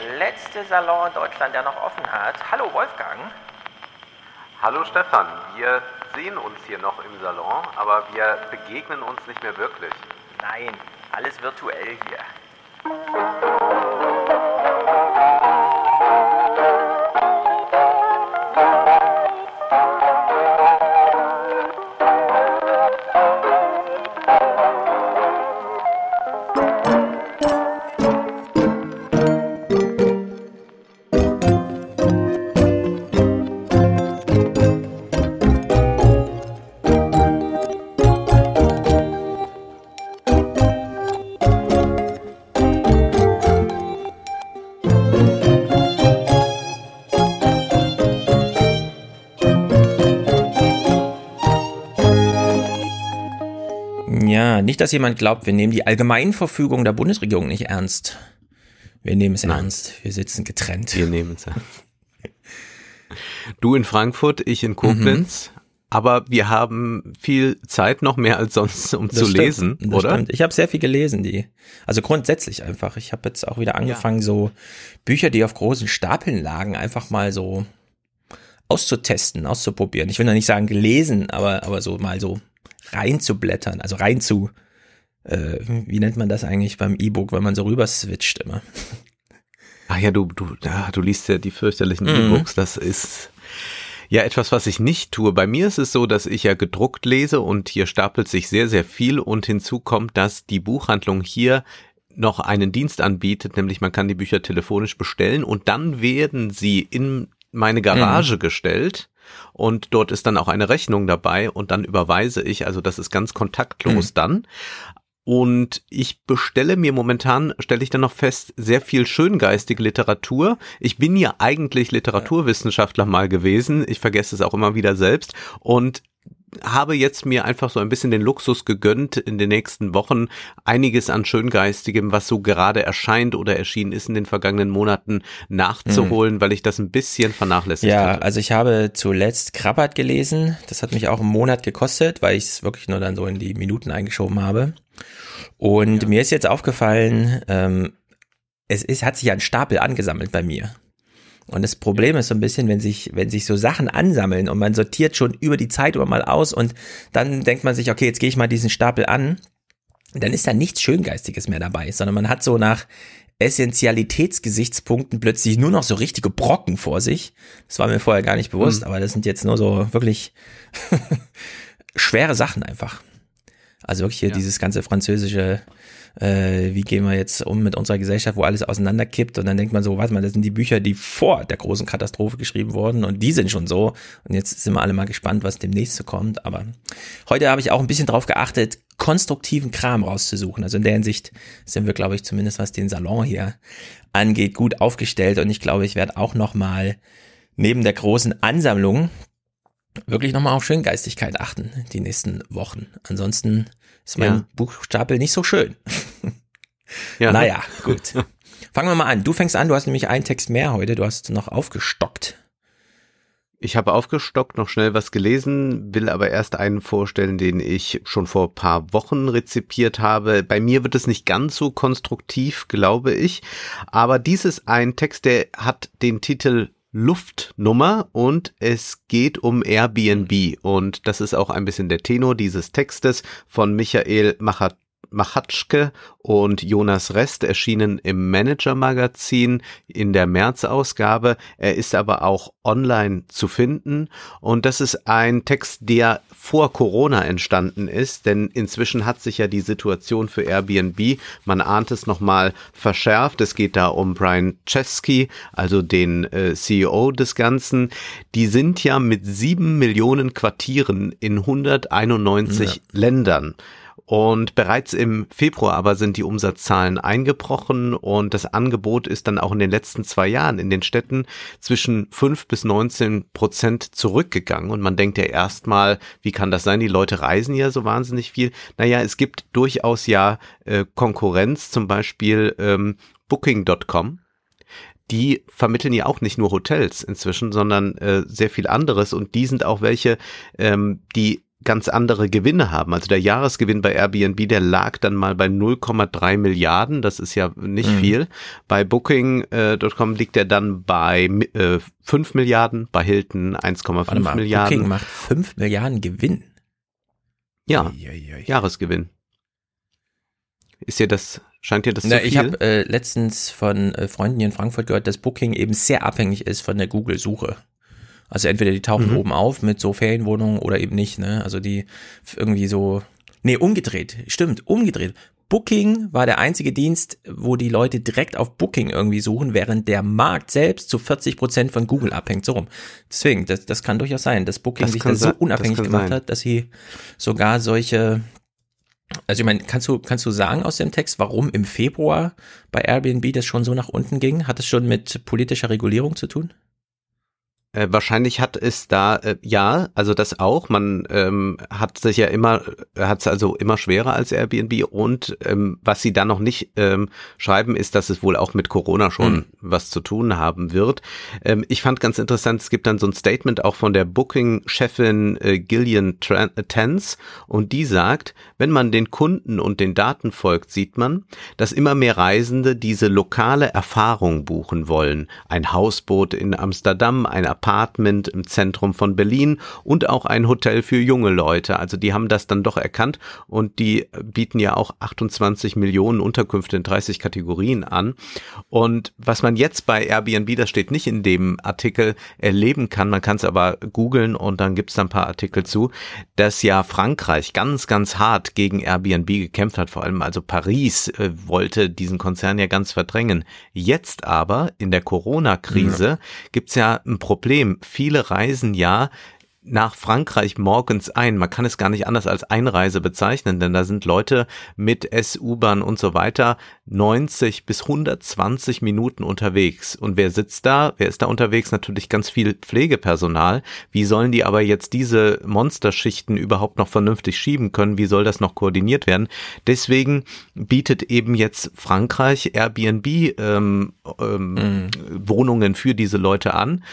der letzte Salon in Deutschland, der noch offen hat. Hallo Wolfgang. Hallo Stefan, wir sehen uns hier noch im Salon, aber wir begegnen uns nicht mehr wirklich. Nein, alles virtuell hier. Nicht, dass jemand glaubt, wir nehmen die Allgemeinverfügung der Bundesregierung nicht ernst. Wir nehmen es Nein. ernst. Wir sitzen getrennt. Wir nehmen es ernst. Du in Frankfurt, ich in Koblenz. Mhm. Aber wir haben viel Zeit, noch mehr als sonst, um das zu stimmt, lesen, oder? Stimmt. Ich habe sehr viel gelesen, die. Also grundsätzlich einfach. Ich habe jetzt auch wieder angefangen, ja. so Bücher, die auf großen Stapeln lagen, einfach mal so auszutesten, auszuprobieren. Ich will noch nicht sagen gelesen, aber, aber so mal so reinzublättern, also rein zu, äh, wie nennt man das eigentlich beim E-Book, wenn man so rüber switcht immer. Ach ja, du, du, ja, du liest ja die fürchterlichen mhm. E-Books, das ist ja etwas, was ich nicht tue. Bei mir ist es so, dass ich ja gedruckt lese und hier stapelt sich sehr, sehr viel und hinzu kommt, dass die Buchhandlung hier noch einen Dienst anbietet, nämlich man kann die Bücher telefonisch bestellen und dann werden sie in meine Garage mhm. gestellt und dort ist dann auch eine Rechnung dabei und dann überweise ich, also das ist ganz kontaktlos mhm. dann. Und ich bestelle mir momentan, stelle ich dann noch fest, sehr viel schöngeistige Literatur. Ich bin ja eigentlich Literaturwissenschaftler mal gewesen. Ich vergesse es auch immer wieder selbst. Und habe jetzt mir einfach so ein bisschen den Luxus gegönnt, in den nächsten Wochen einiges an Schöngeistigem, was so gerade erscheint oder erschienen ist in den vergangenen Monaten, nachzuholen, mhm. weil ich das ein bisschen vernachlässigt ja, hatte. Ja, also ich habe zuletzt Krabbert gelesen. Das hat mich auch einen Monat gekostet, weil ich es wirklich nur dann so in die Minuten eingeschoben habe. Und ja. mir ist jetzt aufgefallen, ähm, es ist, hat sich ein Stapel angesammelt bei mir. Und das Problem ist so ein bisschen, wenn sich, wenn sich so Sachen ansammeln und man sortiert schon über die Zeit über mal aus und dann denkt man sich, okay, jetzt gehe ich mal diesen Stapel an, dann ist da nichts Schöngeistiges mehr dabei, sondern man hat so nach Essentialitätsgesichtspunkten plötzlich nur noch so richtige Brocken vor sich. Das war mir vorher gar nicht bewusst, mhm. aber das sind jetzt nur so wirklich schwere Sachen einfach. Also wirklich hier ja. dieses ganze französische äh, wie gehen wir jetzt um mit unserer Gesellschaft, wo alles auseinanderkippt und dann denkt man so, warte mal, das sind die Bücher, die vor der großen Katastrophe geschrieben wurden und die sind schon so und jetzt sind wir alle mal gespannt, was demnächst so kommt, aber heute habe ich auch ein bisschen drauf geachtet, konstruktiven Kram rauszusuchen, also in der Hinsicht sind wir, glaube ich, zumindest was den Salon hier angeht, gut aufgestellt und ich glaube, ich werde auch noch mal neben der großen Ansammlung wirklich nochmal auf Schöngeistigkeit achten, die nächsten Wochen. Ansonsten ist mein ja. Buchstapel nicht so schön. ja. Naja, gut. Fangen wir mal an. Du fängst an, du hast nämlich einen Text mehr heute, du hast noch aufgestockt. Ich habe aufgestockt, noch schnell was gelesen, will aber erst einen vorstellen, den ich schon vor paar Wochen rezipiert habe. Bei mir wird es nicht ganz so konstruktiv, glaube ich. Aber dies ist ein Text, der hat den Titel Luftnummer und es geht um Airbnb. Und das ist auch ein bisschen der Tenor dieses Textes von Michael Machat Machatschke und Jonas Rest erschienen im Manager-Magazin in der März-Ausgabe. Er ist aber auch online zu finden und das ist ein Text, der vor Corona entstanden ist, denn inzwischen hat sich ja die Situation für Airbnb, man ahnt es nochmal, verschärft. Es geht da um Brian Chesky, also den äh, CEO des Ganzen. Die sind ja mit sieben Millionen Quartieren in 191 ja. Ländern. Und bereits im Februar aber sind die Umsatzzahlen eingebrochen und das Angebot ist dann auch in den letzten zwei Jahren in den Städten zwischen fünf bis neunzehn Prozent zurückgegangen. Und man denkt ja erstmal, wie kann das sein? Die Leute reisen ja so wahnsinnig viel. Naja, es gibt durchaus ja äh, Konkurrenz, zum Beispiel ähm, Booking.com die vermitteln ja auch nicht nur Hotels inzwischen, sondern äh, sehr viel anderes und die sind auch welche, ähm, die ganz andere Gewinne haben. Also der Jahresgewinn bei Airbnb, der lag dann mal bei 0,3 Milliarden, das ist ja nicht mhm. viel. Bei Booking.com liegt er dann bei äh, 5 Milliarden, bei Hilton 1,5 Milliarden. Booking macht 5 Milliarden Gewinn. Ja, ja. Jahresgewinn. Ist dir das, scheint dir das Na, zu viel? Ich habe äh, letztens von äh, Freunden hier in Frankfurt gehört, dass Booking eben sehr abhängig ist von der Google-Suche. Also entweder die tauchen mhm. oben auf mit so Ferienwohnungen oder eben nicht, ne? Also die irgendwie so, nee, umgedreht, stimmt, umgedreht. Booking war der einzige Dienst, wo die Leute direkt auf Booking irgendwie suchen, während der Markt selbst zu 40 Prozent von Google abhängt. So rum. Deswegen, das, das kann durchaus sein, dass Booking das sich da so unabhängig gemacht sein. hat, dass sie sogar solche, also ich meine, kannst du, kannst du sagen aus dem Text, warum im Februar bei Airbnb das schon so nach unten ging? Hat es schon mit politischer Regulierung zu tun? Äh, wahrscheinlich hat es da äh, ja, also das auch. Man ähm, hat sich ja immer, äh, hat es also immer schwerer als Airbnb und ähm, was sie da noch nicht ähm, schreiben, ist, dass es wohl auch mit Corona schon mhm. was zu tun haben wird. Ähm, ich fand ganz interessant, es gibt dann so ein Statement auch von der Booking-Chefin äh, Gillian äh, Tans und die sagt, wenn man den Kunden und den Daten folgt, sieht man, dass immer mehr Reisende diese lokale Erfahrung buchen wollen. Ein Hausboot in Amsterdam, ein Apartment im Zentrum von Berlin und auch ein Hotel für junge Leute. Also die haben das dann doch erkannt und die bieten ja auch 28 Millionen Unterkünfte in 30 Kategorien an. Und was man jetzt bei Airbnb, das steht nicht in dem Artikel, erleben kann, man kann es aber googeln und dann gibt es da ein paar Artikel zu, dass ja Frankreich ganz, ganz hart gegen Airbnb gekämpft hat, vor allem also Paris äh, wollte diesen Konzern ja ganz verdrängen. Jetzt aber in der Corona-Krise ja. gibt's ja ein Problem Problem. Viele reisen ja nach Frankreich morgens ein. Man kann es gar nicht anders als Einreise bezeichnen, denn da sind Leute mit S, U-Bahn und so weiter 90 bis 120 Minuten unterwegs. Und wer sitzt da? Wer ist da unterwegs? Natürlich ganz viel Pflegepersonal. Wie sollen die aber jetzt diese Monsterschichten überhaupt noch vernünftig schieben können? Wie soll das noch koordiniert werden? Deswegen bietet eben jetzt Frankreich Airbnb ähm, ähm, mhm. Wohnungen für diese Leute an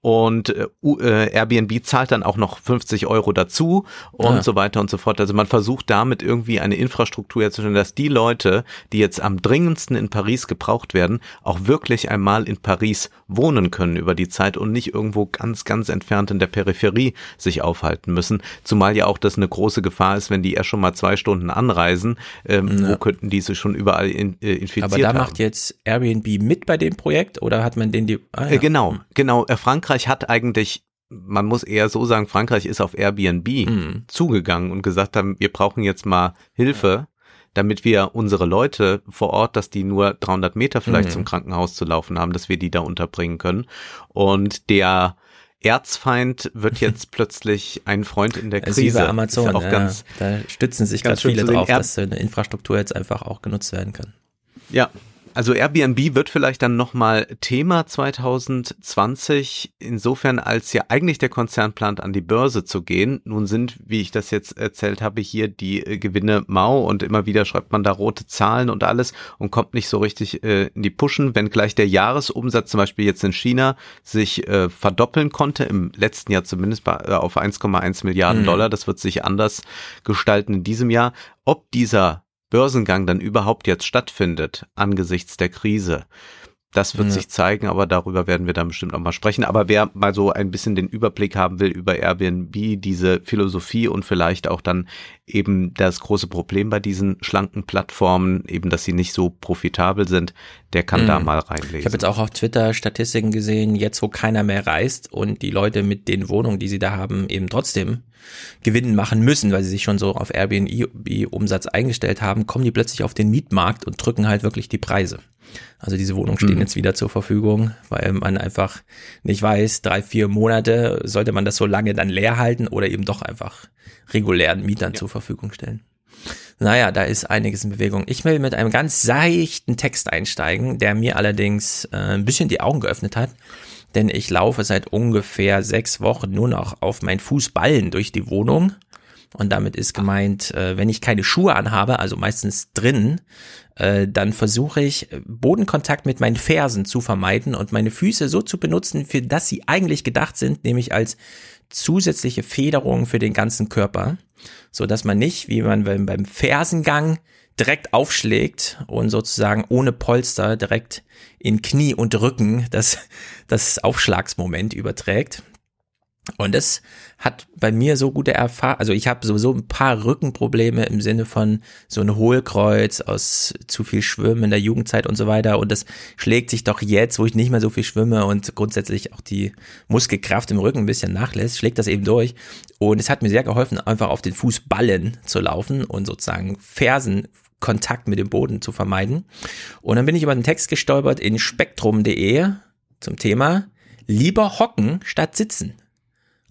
und äh, äh Airbnb zahlt dann auch noch 50 Euro dazu und ja. so weiter und so fort. Also man versucht damit irgendwie eine Infrastruktur herzustellen, dass die Leute, die jetzt am dringendsten in Paris gebraucht werden, auch wirklich einmal in Paris wohnen können über die Zeit und nicht irgendwo ganz, ganz entfernt in der Peripherie sich aufhalten müssen. Zumal ja auch das eine große Gefahr ist, wenn die erst schon mal zwei Stunden anreisen, ähm, ja. wo könnten die sich schon überall in, äh, infiziert Aber da haben. macht jetzt Airbnb mit bei dem Projekt oder hat man den die? Ah, ja. äh, genau, genau. Äh, Frankreich hat eigentlich man muss eher so sagen, Frankreich ist auf Airbnb mhm. zugegangen und gesagt haben, wir brauchen jetzt mal Hilfe, damit wir unsere Leute vor Ort, dass die nur 300 Meter vielleicht mhm. zum Krankenhaus zu laufen haben, dass wir die da unterbringen können. Und der Erzfeind wird jetzt plötzlich ein Freund in der Krise. Wie bei Amazon, ja auch ja, ganz, da stützen sich ganz viele drauf, dass eine Infrastruktur jetzt einfach auch genutzt werden kann. Ja, also Airbnb wird vielleicht dann nochmal Thema 2020, insofern als ja eigentlich der Konzern plant, an die Börse zu gehen. Nun sind, wie ich das jetzt erzählt habe, hier die äh, Gewinne mau und immer wieder schreibt man da rote Zahlen und alles und kommt nicht so richtig äh, in die Pushen, wenn gleich der Jahresumsatz zum Beispiel jetzt in China sich äh, verdoppeln konnte, im letzten Jahr zumindest bei, äh, auf 1,1 Milliarden mhm. Dollar. Das wird sich anders gestalten in diesem Jahr. Ob dieser Börsengang dann überhaupt jetzt stattfindet angesichts der Krise. Das wird ja. sich zeigen, aber darüber werden wir dann bestimmt auch mal sprechen. Aber wer mal so ein bisschen den Überblick haben will über Airbnb, diese Philosophie und vielleicht auch dann eben das große Problem bei diesen schlanken Plattformen, eben, dass sie nicht so profitabel sind, der kann mhm. da mal reinlesen. Ich habe jetzt auch auf Twitter Statistiken gesehen, jetzt wo keiner mehr reist und die Leute mit den Wohnungen, die sie da haben, eben trotzdem Gewinn machen müssen, weil sie sich schon so auf Airbnb-Umsatz eingestellt haben, kommen die plötzlich auf den Mietmarkt und drücken halt wirklich die Preise. Also diese Wohnungen stehen mhm. jetzt wieder zur Verfügung, weil man einfach nicht weiß, drei, vier Monate sollte man das so lange dann leer halten oder eben doch einfach regulären Mietern ja. zur Verfügung stellen. Naja, da ist einiges in Bewegung. Ich will mit einem ganz seichten Text einsteigen, der mir allerdings äh, ein bisschen die Augen geöffnet hat, denn ich laufe seit ungefähr sechs Wochen nur noch auf meinen Fußballen durch die Wohnung Und damit ist gemeint, äh, wenn ich keine Schuhe anhabe, also meistens drin, äh, dann versuche ich Bodenkontakt mit meinen Fersen zu vermeiden und meine Füße so zu benutzen, für das sie eigentlich gedacht sind, nämlich als zusätzliche Federung für den ganzen Körper, so dass man nicht, wie man beim Fersengang direkt aufschlägt und sozusagen ohne Polster direkt in Knie und Rücken das, das Aufschlagsmoment überträgt. Und das hat bei mir so gute Erfahrung, also ich habe sowieso ein paar Rückenprobleme im Sinne von so ein Hohlkreuz aus zu viel Schwimmen in der Jugendzeit und so weiter. Und das schlägt sich doch jetzt, wo ich nicht mehr so viel schwimme und grundsätzlich auch die Muskelkraft im Rücken ein bisschen nachlässt, schlägt das eben durch. Und es hat mir sehr geholfen, einfach auf den Fußballen zu laufen und sozusagen Fersen Kontakt mit dem Boden zu vermeiden. Und dann bin ich über einen Text gestolpert in spektrum.de zum Thema lieber hocken statt sitzen.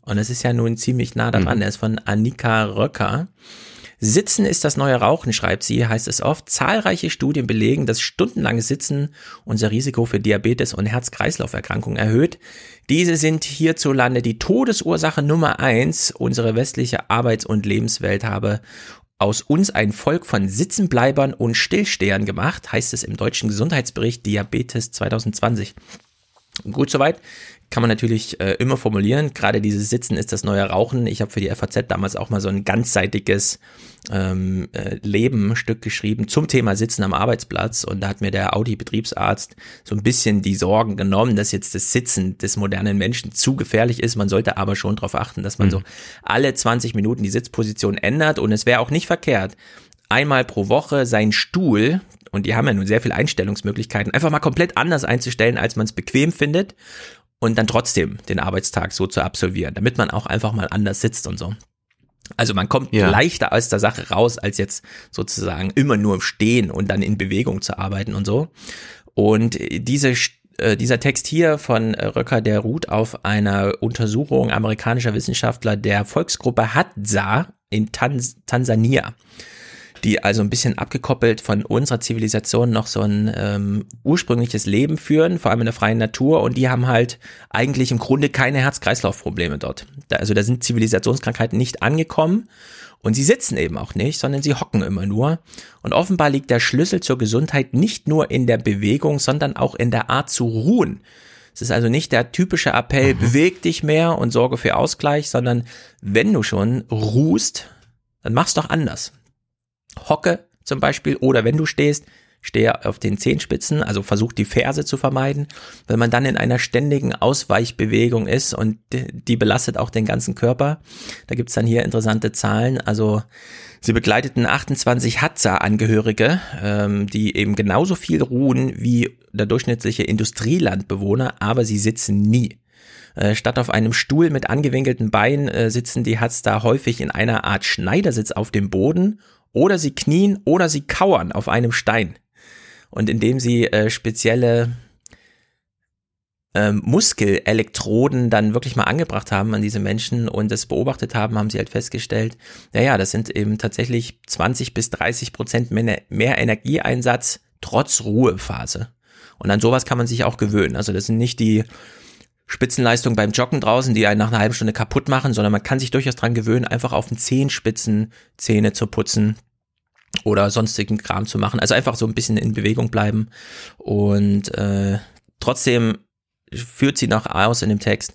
Und das ist ja nun ziemlich nah daran. Mhm. Er ist von Annika Röcker. Sitzen ist das neue Rauchen, schreibt sie, heißt es oft. Zahlreiche Studien belegen, dass stundenlanges Sitzen unser Risiko für Diabetes und Herz-Kreislauf-Erkrankungen erhöht. Diese sind hierzulande die Todesursache Nummer eins. Unsere westliche Arbeits- und Lebenswelt habe aus uns ein Volk von Sitzenbleibern und Stillstehern gemacht, heißt es im deutschen Gesundheitsbericht Diabetes 2020. Gut soweit kann man natürlich äh, immer formulieren. Gerade dieses Sitzen ist das neue Rauchen. Ich habe für die FAZ damals auch mal so ein ganzseitiges ähm, äh, Lebenstück geschrieben zum Thema Sitzen am Arbeitsplatz. Und da hat mir der Audi-Betriebsarzt so ein bisschen die Sorgen genommen, dass jetzt das Sitzen des modernen Menschen zu gefährlich ist. Man sollte aber schon darauf achten, dass man mhm. so alle 20 Minuten die Sitzposition ändert. Und es wäre auch nicht verkehrt, einmal pro Woche seinen Stuhl, und die haben ja nun sehr viele Einstellungsmöglichkeiten, einfach mal komplett anders einzustellen, als man es bequem findet und dann trotzdem den Arbeitstag so zu absolvieren, damit man auch einfach mal anders sitzt und so. Also man kommt ja. leichter aus der Sache raus, als jetzt sozusagen immer nur im Stehen und dann in Bewegung zu arbeiten und so. Und diese äh, dieser Text hier von Röcker, der ruht auf einer Untersuchung amerikanischer Wissenschaftler der Volksgruppe Hadza in Tans Tansania die also ein bisschen abgekoppelt von unserer Zivilisation noch so ein ähm, ursprüngliches Leben führen, vor allem in der freien Natur. Und die haben halt eigentlich im Grunde keine Herz-Kreislauf-Probleme dort. Da, also da sind Zivilisationskrankheiten nicht angekommen. Und sie sitzen eben auch nicht, sondern sie hocken immer nur. Und offenbar liegt der Schlüssel zur Gesundheit nicht nur in der Bewegung, sondern auch in der Art zu ruhen. Es ist also nicht der typische Appell, mhm. beweg dich mehr und sorge für Ausgleich, sondern wenn du schon ruhst, dann mach's doch anders hocke zum Beispiel oder wenn du stehst, stehe auf den Zehenspitzen, also versuch die Ferse zu vermeiden, weil man dann in einer ständigen Ausweichbewegung ist und die belastet auch den ganzen Körper. Da gibt's dann hier interessante Zahlen. Also sie begleiteten 28 Hadza-Angehörige, ähm, die eben genauso viel ruhen wie der durchschnittliche Industrielandbewohner, aber sie sitzen nie. Äh, statt auf einem Stuhl mit angewinkelten Beinen äh, sitzen die Hadza häufig in einer Art Schneidersitz auf dem Boden oder sie knien oder sie kauern auf einem Stein. Und indem sie äh, spezielle ähm, Muskelelektroden dann wirklich mal angebracht haben an diese Menschen und das beobachtet haben, haben sie halt festgestellt, naja, das sind eben tatsächlich 20 bis 30 Prozent mehr, mehr Energieeinsatz trotz Ruhephase. Und an sowas kann man sich auch gewöhnen. Also das sind nicht die Spitzenleistung beim Joggen draußen, die einen nach einer halben Stunde kaputt machen, sondern man kann sich durchaus dran gewöhnen, einfach auf den Zehenspitzen Zähne zu putzen oder sonstigen Kram zu machen. Also einfach so ein bisschen in Bewegung bleiben. Und äh, trotzdem führt sie noch aus in dem Text,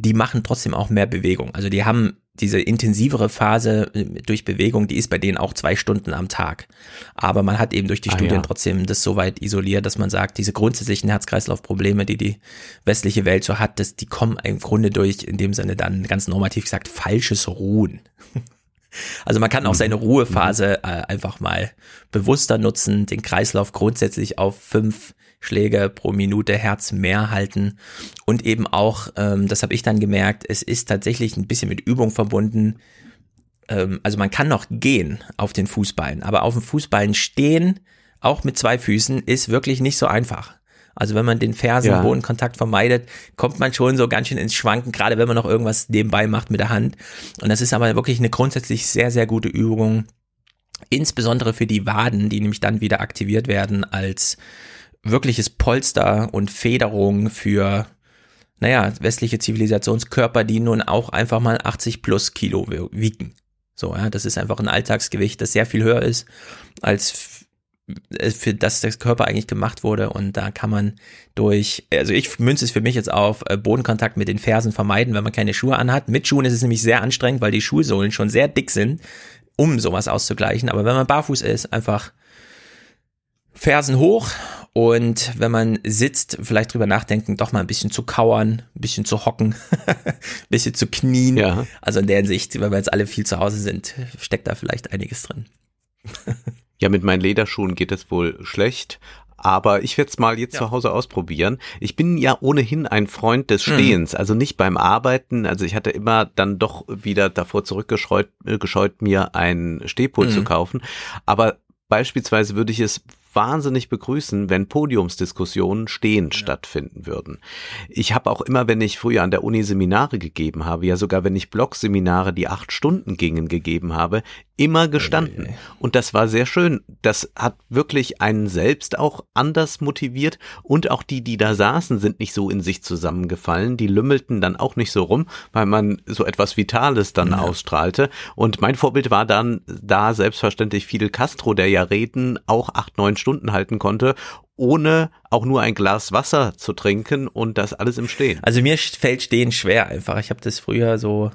die machen trotzdem auch mehr Bewegung. Also die haben diese intensivere Phase äh, durch Bewegung, die ist bei denen auch zwei Stunden am Tag. Aber man hat eben durch die ah, Studien ja. trotzdem das so weit isoliert, dass man sagt, diese grundsätzlichen Herz-Kreislauf-Probleme, die die westliche Welt so hat, dass die kommen im Grunde durch, in dem Sinne dann ganz normativ gesagt, falsches Ruhen. Also man kann auch seine mhm. Ruhephase äh, einfach mal bewusster nutzen, den Kreislauf grundsätzlich auf fünf Schläge pro Minute Herz mehr halten und eben auch, ähm, das habe ich dann gemerkt, es ist tatsächlich ein bisschen mit Übung verbunden. Ähm, also man kann noch gehen auf den Fußballen, aber auf den Fußballen stehen, auch mit zwei Füßen, ist wirklich nicht so einfach. Also wenn man den Fersen-Bodenkontakt ja. vermeidet, kommt man schon so ganz schön ins Schwanken, gerade wenn man noch irgendwas nebenbei macht mit der Hand. Und das ist aber wirklich eine grundsätzlich sehr, sehr gute Übung. Insbesondere für die Waden, die nämlich dann wieder aktiviert werden als wirkliches Polster und Federung für, naja, westliche Zivilisationskörper, die nun auch einfach mal 80 plus Kilo wiegen. So, ja, das ist einfach ein Alltagsgewicht, das sehr viel höher ist als äh, für das der Körper eigentlich gemacht wurde und da kann man durch, also ich münze es für mich jetzt auf äh, Bodenkontakt mit den Fersen vermeiden, wenn man keine Schuhe anhat. Mit Schuhen ist es nämlich sehr anstrengend, weil die Schuhsohlen schon sehr dick sind, um sowas auszugleichen. Aber wenn man barfuß ist, einfach Fersen hoch und wenn man sitzt, vielleicht drüber nachdenken, doch mal ein bisschen zu kauern, ein bisschen zu hocken, ein bisschen zu knien. Ja. Also in der Hinsicht, weil wir jetzt alle viel zu Hause sind, steckt da vielleicht einiges drin. Ja, mit meinen Lederschuhen geht es wohl schlecht. Aber ich werde es mal jetzt ja. zu Hause ausprobieren. Ich bin ja ohnehin ein Freund des hm. Stehens, mhm. also nicht beim Arbeiten. Also ich hatte immer dann doch wieder davor zurückgescheut, äh, gescheut, mir ein Stehpult mhm. zu kaufen. Aber beispielsweise würde ich es wahnsinnig begrüßen, wenn Podiumsdiskussionen stehend ja. stattfinden würden. Ich habe auch immer, wenn ich früher an der Uni Seminare gegeben habe, ja sogar wenn ich Blogseminare, die acht Stunden gingen, gegeben habe, immer gestanden. Und das war sehr schön. Das hat wirklich einen selbst auch anders motiviert und auch die, die da saßen, sind nicht so in sich zusammengefallen. Die lümmelten dann auch nicht so rum, weil man so etwas Vitales dann ja. ausstrahlte. Und mein Vorbild war dann da selbstverständlich Fidel Castro, der ja Reden auch acht, neun Stunden halten konnte ohne auch nur ein Glas Wasser zu trinken und das alles im Stehen. Also mir fällt Stehen schwer einfach. Ich habe das früher so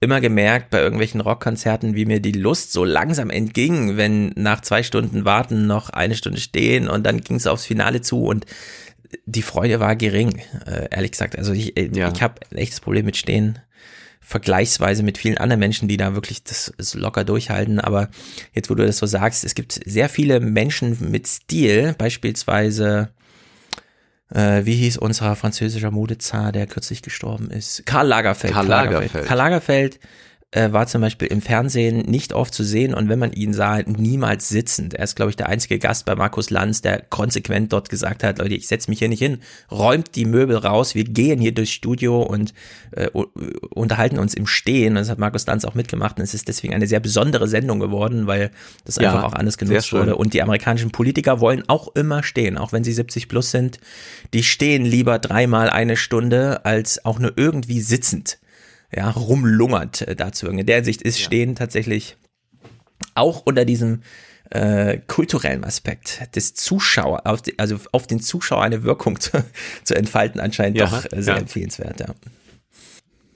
immer gemerkt bei irgendwelchen Rockkonzerten, wie mir die Lust so langsam entging, wenn nach zwei Stunden Warten noch eine Stunde stehen und dann ging es aufs Finale zu und die Freude war gering, äh, ehrlich gesagt. Also ich, äh, ja. ich habe ein echtes Problem mit Stehen, vergleichsweise mit vielen anderen Menschen, die da wirklich das, das locker durchhalten. Aber jetzt, wo du das so sagst, es gibt sehr viele Menschen mit Stil, beispielsweise äh, wie hieß unser französischer Modezar, der kürzlich gestorben ist? Karl Lagerfeld. Karl Lagerfeld. Karl Lagerfeld äh, war zum Beispiel im Fernsehen nicht oft zu sehen und wenn man ihn sah, niemals sitzend. Er ist, glaube ich, der einzige Gast bei Markus Lanz, der konsequent dort gesagt hat, Leute, ich setze mich hier nicht hin, räumt die Möbel raus, wir gehen hier durchs Studio und äh, unterhalten uns im Stehen. Und das hat Markus Lanz auch mitgemacht und es ist deswegen eine sehr besondere Sendung geworden, weil das ja, einfach auch anders genutzt wurde. Und die amerikanischen Politiker wollen auch immer stehen, auch wenn sie 70 plus sind. Die stehen lieber dreimal eine Stunde als auch nur irgendwie sitzend ja, rumlungert äh, dazu. In der Sicht ist ja. Stehen tatsächlich auch unter diesem äh, kulturellen Aspekt des Zuschauer, auf die, also auf den Zuschauer eine Wirkung zu, zu entfalten, anscheinend ja, doch äh, sehr ja. empfehlenswert, ja.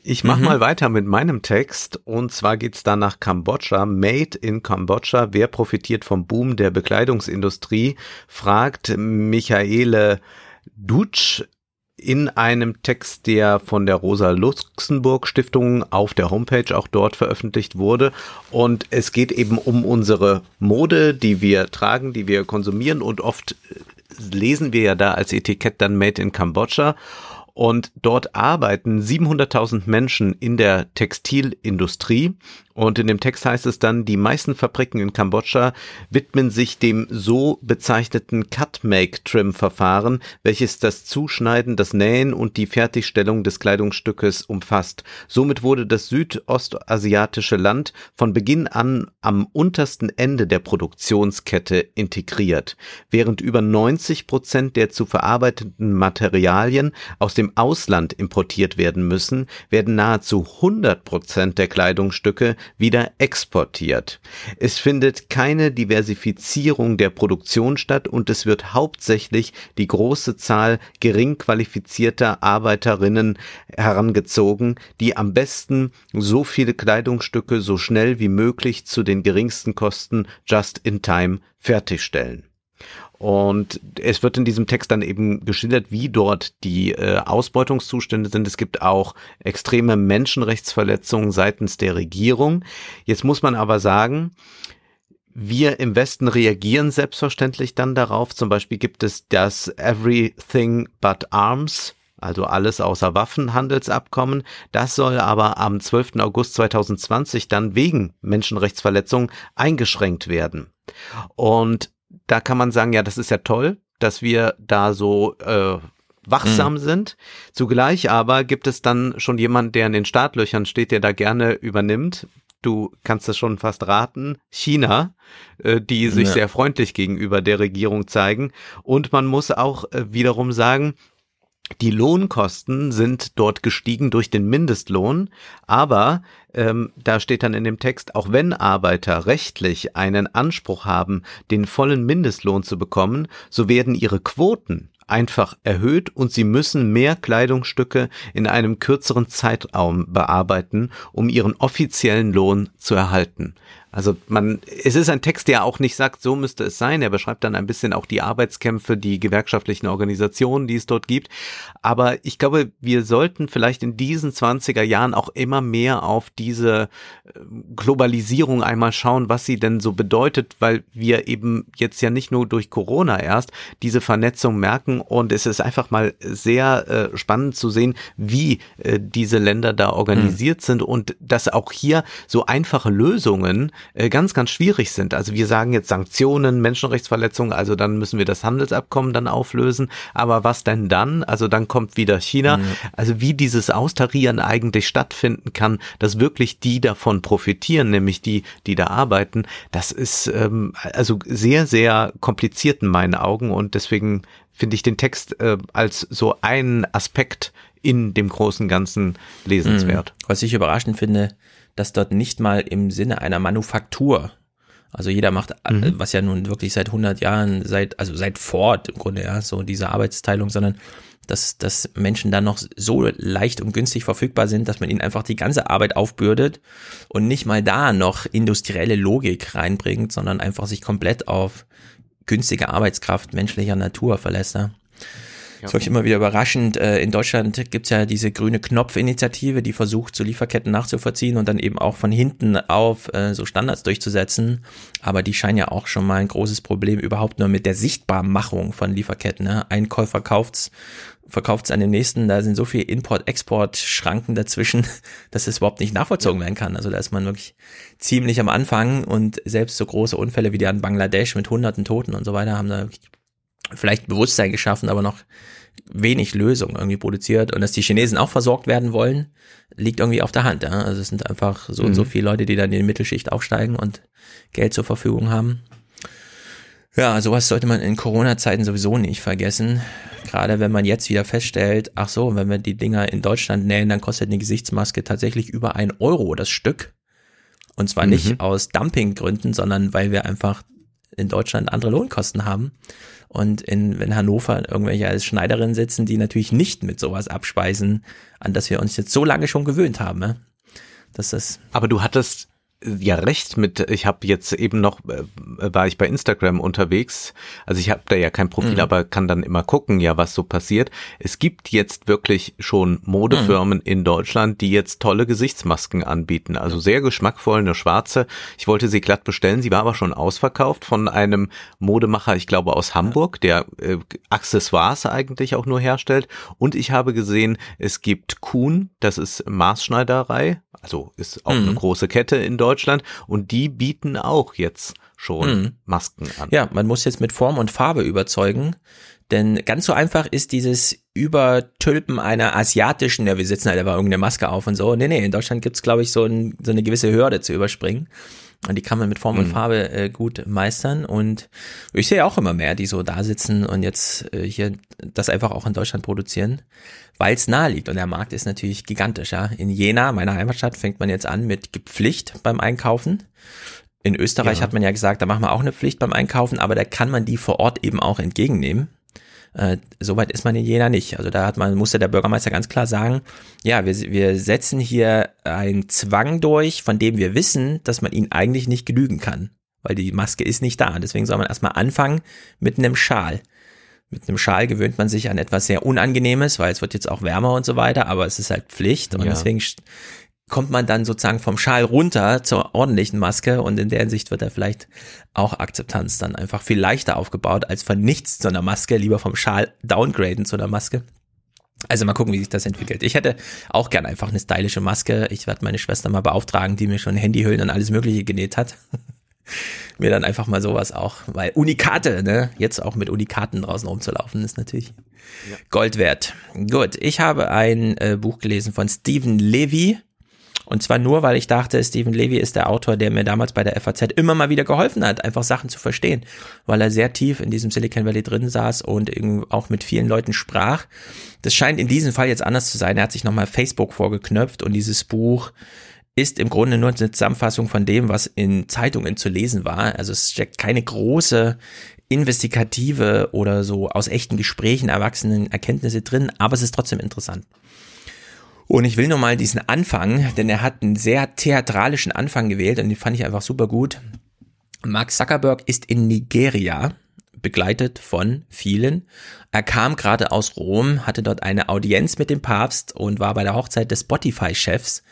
Ich mache mhm. mal weiter mit meinem Text und zwar geht's da nach Kambodscha. Made in Kambodscha. Wer profitiert vom Boom der Bekleidungsindustrie? fragt Michaele Dutsch in einem Text, der von der Rosa Luxemburg Stiftung auf der Homepage auch dort veröffentlicht wurde. Und es geht eben um unsere Mode, die wir tragen, die wir konsumieren. Und oft lesen wir ja da als Etikett dann Made in Kambodscha. Und dort arbeiten 700.000 Menschen in der Textilindustrie und in dem Text heißt es dann, die meisten Fabriken in Kambodscha widmen sich dem so bezeichneten Cut-Make-Trim-Verfahren, welches das Zuschneiden, das Nähen und die Fertigstellung des Kleidungsstückes umfasst. Somit wurde das südostasiatische Land von Beginn an am untersten Ende der Produktionskette integriert. Während über 90 Prozent der zu verarbeitenden Materialien aus dem Ausland importiert werden müssen, werden nahezu 100 Prozent der Kleidungsstücke wieder exportiert. Es findet keine Diversifizierung der Produktion statt und es wird hauptsächlich die große Zahl gering qualifizierter Arbeiterinnen herangezogen, die am besten so viele Kleidungsstücke so schnell wie möglich zu den geringsten Kosten just in time fertigstellen. Und es wird in diesem Text dann eben geschildert, wie dort die äh, Ausbeutungszustände sind. Es gibt auch extreme Menschenrechtsverletzungen seitens der Regierung. Jetzt muss man aber sagen, wir im Westen reagieren selbstverständlich dann darauf. Zum Beispiel gibt es das Everything but Arms also alles außer Waffenhandelsabkommen. Das soll aber am 12. August 2020 dann wegen Menschenrechtsverletzungen eingeschränkt werden. Und da kann man sagen, ja, das ist ja toll, dass wir da so äh, wachsam mhm. sind. Zugleich aber gibt es dann schon jemand, der in den Startlöchern steht, der da gerne übernimmt. Du kannst es schon fast raten. China, äh, die sich ja. sehr freundlich gegenüber der Regierung zeigen. Und man muss auch äh, wiederum sagen, die Lohnkosten sind dort gestiegen durch den Mindestlohn, aber ähm, da steht dann in dem Text, auch wenn Arbeiter rechtlich einen Anspruch haben, den vollen Mindestlohn zu bekommen, so werden ihre Quoten einfach erhöht und sie müssen mehr Kleidungsstücke in einem kürzeren Zeitraum bearbeiten, um ihren offiziellen Lohn zu erhalten. Also man, es ist ein Text, der auch nicht sagt, so müsste es sein. Er beschreibt dann ein bisschen auch die Arbeitskämpfe, die gewerkschaftlichen Organisationen, die es dort gibt. Aber ich glaube, wir sollten vielleicht in diesen 20er Jahren auch immer mehr auf diese äh, Globalisierung einmal schauen, was sie denn so bedeutet, weil wir eben jetzt ja nicht nur durch Corona erst diese Vernetzung merken und es ist einfach mal sehr äh, spannend zu sehen, wie äh, diese Länder da organisiert mhm. sind und dass auch hier so einfache Lösungen ganz, ganz schwierig sind. Also wir sagen jetzt Sanktionen, Menschenrechtsverletzungen, also dann müssen wir das Handelsabkommen dann auflösen. Aber was denn dann? Also dann kommt wieder China. Mhm. Also wie dieses Austarieren eigentlich stattfinden kann, dass wirklich die davon profitieren, nämlich die, die da arbeiten, das ist ähm, also sehr, sehr kompliziert in meinen Augen und deswegen finde ich den Text äh, als so einen Aspekt in dem großen Ganzen lesenswert. Mhm. Was ich überraschend finde, dass dort nicht mal im Sinne einer Manufaktur, also jeder macht, äh, mhm. was ja nun wirklich seit 100 Jahren, seit, also seit Ford im Grunde, ja, so diese Arbeitsteilung, sondern dass, dass Menschen dann noch so leicht und günstig verfügbar sind, dass man ihnen einfach die ganze Arbeit aufbürdet und nicht mal da noch industrielle Logik reinbringt, sondern einfach sich komplett auf günstige Arbeitskraft menschlicher Natur verlässt. Ja. Ja. Das ist wirklich immer wieder überraschend. Äh, in Deutschland gibt's ja diese grüne Knopf-Initiative, die versucht, so Lieferketten nachzuvollziehen und dann eben auch von hinten auf äh, so Standards durchzusetzen. Aber die scheinen ja auch schon mal ein großes Problem überhaupt nur mit der Sichtbarmachung von Lieferketten. Ne? Ein Käufer kauft's verkauft es an den nächsten, da sind so viele Import-Export-Schranken dazwischen, dass es überhaupt nicht nachvollzogen werden kann. Also da ist man wirklich ziemlich am Anfang und selbst so große Unfälle wie die an Bangladesch mit hunderten Toten und so weiter haben da vielleicht Bewusstsein geschaffen, aber noch wenig Lösung irgendwie produziert und dass die Chinesen auch versorgt werden wollen, liegt irgendwie auf der Hand. Ja? Also es sind einfach so mhm. und so mhm. viele Leute, die dann in die Mittelschicht aufsteigen und Geld zur Verfügung haben. Ja, sowas sollte man in Corona-Zeiten sowieso nicht vergessen. Gerade wenn man jetzt wieder feststellt, ach so, wenn wir die Dinger in Deutschland nähen, dann kostet eine Gesichtsmaske tatsächlich über ein Euro das Stück. Und zwar mhm. nicht aus Dumpinggründen, sondern weil wir einfach in Deutschland andere Lohnkosten haben und in, in Hannover irgendwelche als Schneiderin sitzen, die natürlich nicht mit sowas abspeisen, an das wir uns jetzt so lange schon gewöhnt haben. Ne? Das ist Aber du hattest ja recht mit, ich habe jetzt eben noch, äh, war ich bei Instagram unterwegs, also ich habe da ja kein Profil, mhm. aber kann dann immer gucken, ja, was so passiert. Es gibt jetzt wirklich schon Modefirmen mhm. in Deutschland, die jetzt tolle Gesichtsmasken anbieten, also sehr geschmackvoll, eine schwarze. Ich wollte sie glatt bestellen, sie war aber schon ausverkauft von einem Modemacher, ich glaube aus Hamburg, der äh, Accessoires eigentlich auch nur herstellt. Und ich habe gesehen, es gibt Kuhn, das ist Maßschneiderei, also ist auch mhm. eine große Kette in Deutschland und die bieten auch jetzt schon mhm. Masken an. Ja, man muss jetzt mit Form und Farbe überzeugen, denn ganz so einfach ist dieses Übertülpen einer asiatischen, ja, wir setzen halt einfach irgendeine Maske auf und so. Nee, nee, in Deutschland gibt's glaube ich, so, ein, so eine gewisse Hürde zu überspringen. Und die kann man mit Form mhm. und Farbe äh, gut meistern. Und ich sehe auch immer mehr, die so da sitzen und jetzt äh, hier das einfach auch in Deutschland produzieren weil es nahe liegt. Und der Markt ist natürlich gigantisch. Ja. In Jena, meiner Heimatstadt, fängt man jetzt an mit Pflicht beim Einkaufen. In Österreich ja. hat man ja gesagt, da machen wir auch eine Pflicht beim Einkaufen, aber da kann man die vor Ort eben auch entgegennehmen. Äh, Soweit ist man in Jena nicht. Also da hat man, musste der Bürgermeister ganz klar sagen, ja, wir, wir setzen hier einen Zwang durch, von dem wir wissen, dass man ihn eigentlich nicht genügen kann. Weil die Maske ist nicht da. Deswegen soll man erstmal anfangen mit einem Schal. Mit einem Schal gewöhnt man sich an etwas sehr Unangenehmes, weil es wird jetzt auch wärmer und so weiter, aber es ist halt Pflicht und ja. deswegen kommt man dann sozusagen vom Schal runter zur ordentlichen Maske und in der Hinsicht wird da vielleicht auch Akzeptanz dann einfach viel leichter aufgebaut als von nichts zu einer Maske, lieber vom Schal downgraden zu einer Maske. Also mal gucken, wie sich das entwickelt. Ich hätte auch gern einfach eine stylische Maske. Ich werde meine Schwester mal beauftragen, die mir schon Handyhüllen und alles mögliche genäht hat. mir dann einfach mal sowas auch, weil Unikate, ne, jetzt auch mit Unikaten draußen rumzulaufen, ist natürlich ja. Gold wert. Gut, ich habe ein äh, Buch gelesen von Stephen Levy Und zwar nur, weil ich dachte, Stephen Levy ist der Autor, der mir damals bei der FAZ immer mal wieder geholfen hat, einfach Sachen zu verstehen, weil er sehr tief in diesem Silicon Valley drin saß und auch mit vielen Leuten sprach. Das scheint in diesem Fall jetzt anders zu sein. Er hat sich nochmal Facebook vorgeknöpft und dieses Buch ist im Grunde nur eine Zusammenfassung von dem, was in Zeitungen zu lesen war. Also es steckt keine große investigative oder so aus echten Gesprächen erwachsenen Erkenntnisse drin, aber es ist trotzdem interessant. Und ich will nur mal diesen Anfang, denn er hat einen sehr theatralischen Anfang gewählt und den fand ich einfach super gut. Mark Zuckerberg ist in Nigeria, begleitet von vielen. Er kam gerade aus Rom, hatte dort eine Audienz mit dem Papst und war bei der Hochzeit des Spotify-Chefs.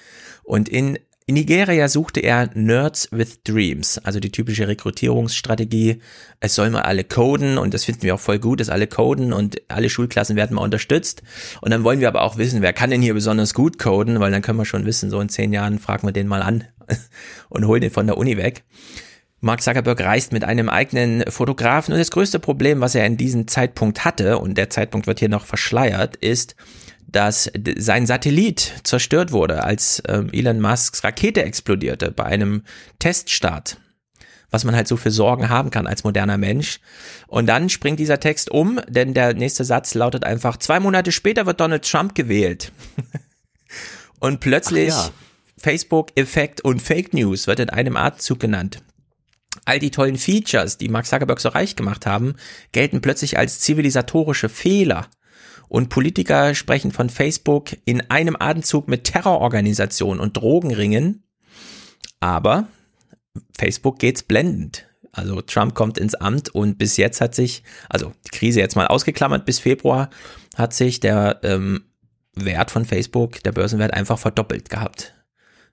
Und in in Nigeria suchte er Nerds with Dreams, also die typische Rekrutierungsstrategie. Es soll mal alle coden und das finden wir auch voll gut, dass alle coden und alle Schulklassen werden mal unterstützt. Und dann wollen wir aber auch wissen, wer kann denn hier besonders gut coden, weil dann können wir schon wissen, so in zehn Jahren fragen wir den mal an und holen den von der Uni weg. Mark Zuckerberg reist mit einem eigenen Fotografen und das größte Problem, was er in diesem Zeitpunkt hatte, und der Zeitpunkt wird hier noch verschleiert, ist, dass sein Satellit zerstört wurde, als ähm, Elon Musks Rakete explodierte bei einem Teststart. Was man halt so für Sorgen haben kann als moderner Mensch. Und dann springt dieser Text um, denn der nächste Satz lautet einfach, zwei Monate später wird Donald Trump gewählt. und plötzlich ja. Facebook-Effekt und Fake News wird in einem Atemzug genannt. All die tollen Features, die Mark Zuckerberg so reich gemacht haben, gelten plötzlich als zivilisatorische Fehler und Politiker sprechen von Facebook in einem Atemzug mit Terrororganisationen und Drogenringen. Aber Facebook geht's blendend. Also Trump kommt ins Amt und bis jetzt hat sich, also die Krise jetzt mal ausgeklammert, bis Februar hat sich der ähm, Wert von Facebook, der Börsenwert einfach verdoppelt gehabt.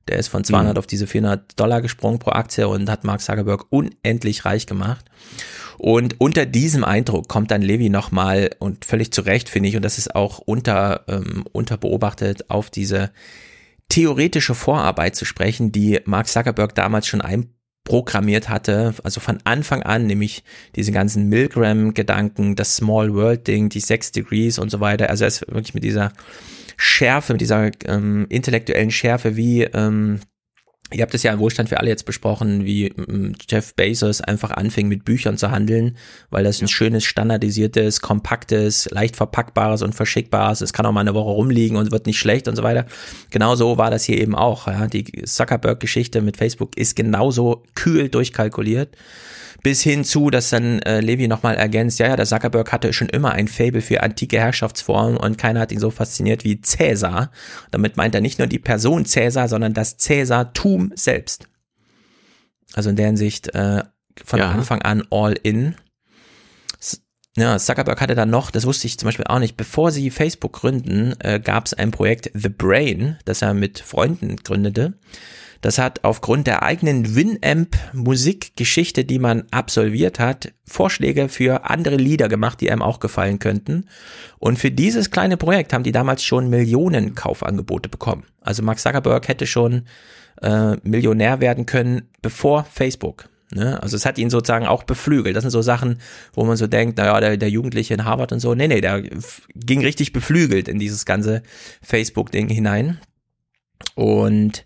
Der ist von 200 mhm. auf diese 400 Dollar gesprungen pro Aktie und hat Mark Zuckerberg unendlich reich gemacht. Und unter diesem Eindruck kommt dann Levi nochmal und völlig zu Recht, finde ich, und das ist auch unter, ähm, unterbeobachtet, auf diese theoretische Vorarbeit zu sprechen, die Mark Zuckerberg damals schon einprogrammiert hatte, also von Anfang an, nämlich diese ganzen Milgram-Gedanken, das Small World-Ding, die Six Degrees und so weiter. Also er ist wirklich mit dieser Schärfe, mit dieser ähm, intellektuellen Schärfe, wie ähm, Ihr habt es ja im Wohlstand für alle jetzt besprochen, wie mm, Jeff Bezos einfach anfing mit Büchern zu handeln, weil das ein schönes, standardisiertes, kompaktes, leicht verpackbares und verschickbares, es kann auch mal eine Woche rumliegen und wird nicht schlecht und so weiter. Genauso war das hier eben auch. Ja. Die Zuckerberg-Geschichte mit Facebook ist genauso kühl durchkalkuliert bis hin zu, dass dann äh, Levi nochmal ergänzt, ja, ja, der Zuckerberg hatte schon immer ein Fable für antike Herrschaftsformen und keiner hat ihn so fasziniert wie Cäsar. Damit meint er nicht nur die Person Cäsar, sondern das Cäsartum selbst. Also in der Hinsicht äh, von ja. Anfang an all in. Ja, Zuckerberg hatte dann noch, das wusste ich zum Beispiel auch nicht, bevor sie Facebook gründen, äh, gab es ein Projekt The Brain, das er mit Freunden gründete. Das hat aufgrund der eigenen Winamp Musikgeschichte, die man absolviert hat, Vorschläge für andere Lieder gemacht, die einem auch gefallen könnten. Und für dieses kleine Projekt haben die damals schon Millionen Kaufangebote bekommen. Also Mark Zuckerberg hätte schon äh, Millionär werden können, bevor Facebook. Ne? Also es hat ihn sozusagen auch beflügelt. Das sind so Sachen, wo man so denkt, naja, der, der Jugendliche in Harvard und so. Nee, nee, der ging richtig beflügelt in dieses ganze Facebook-Ding hinein. Und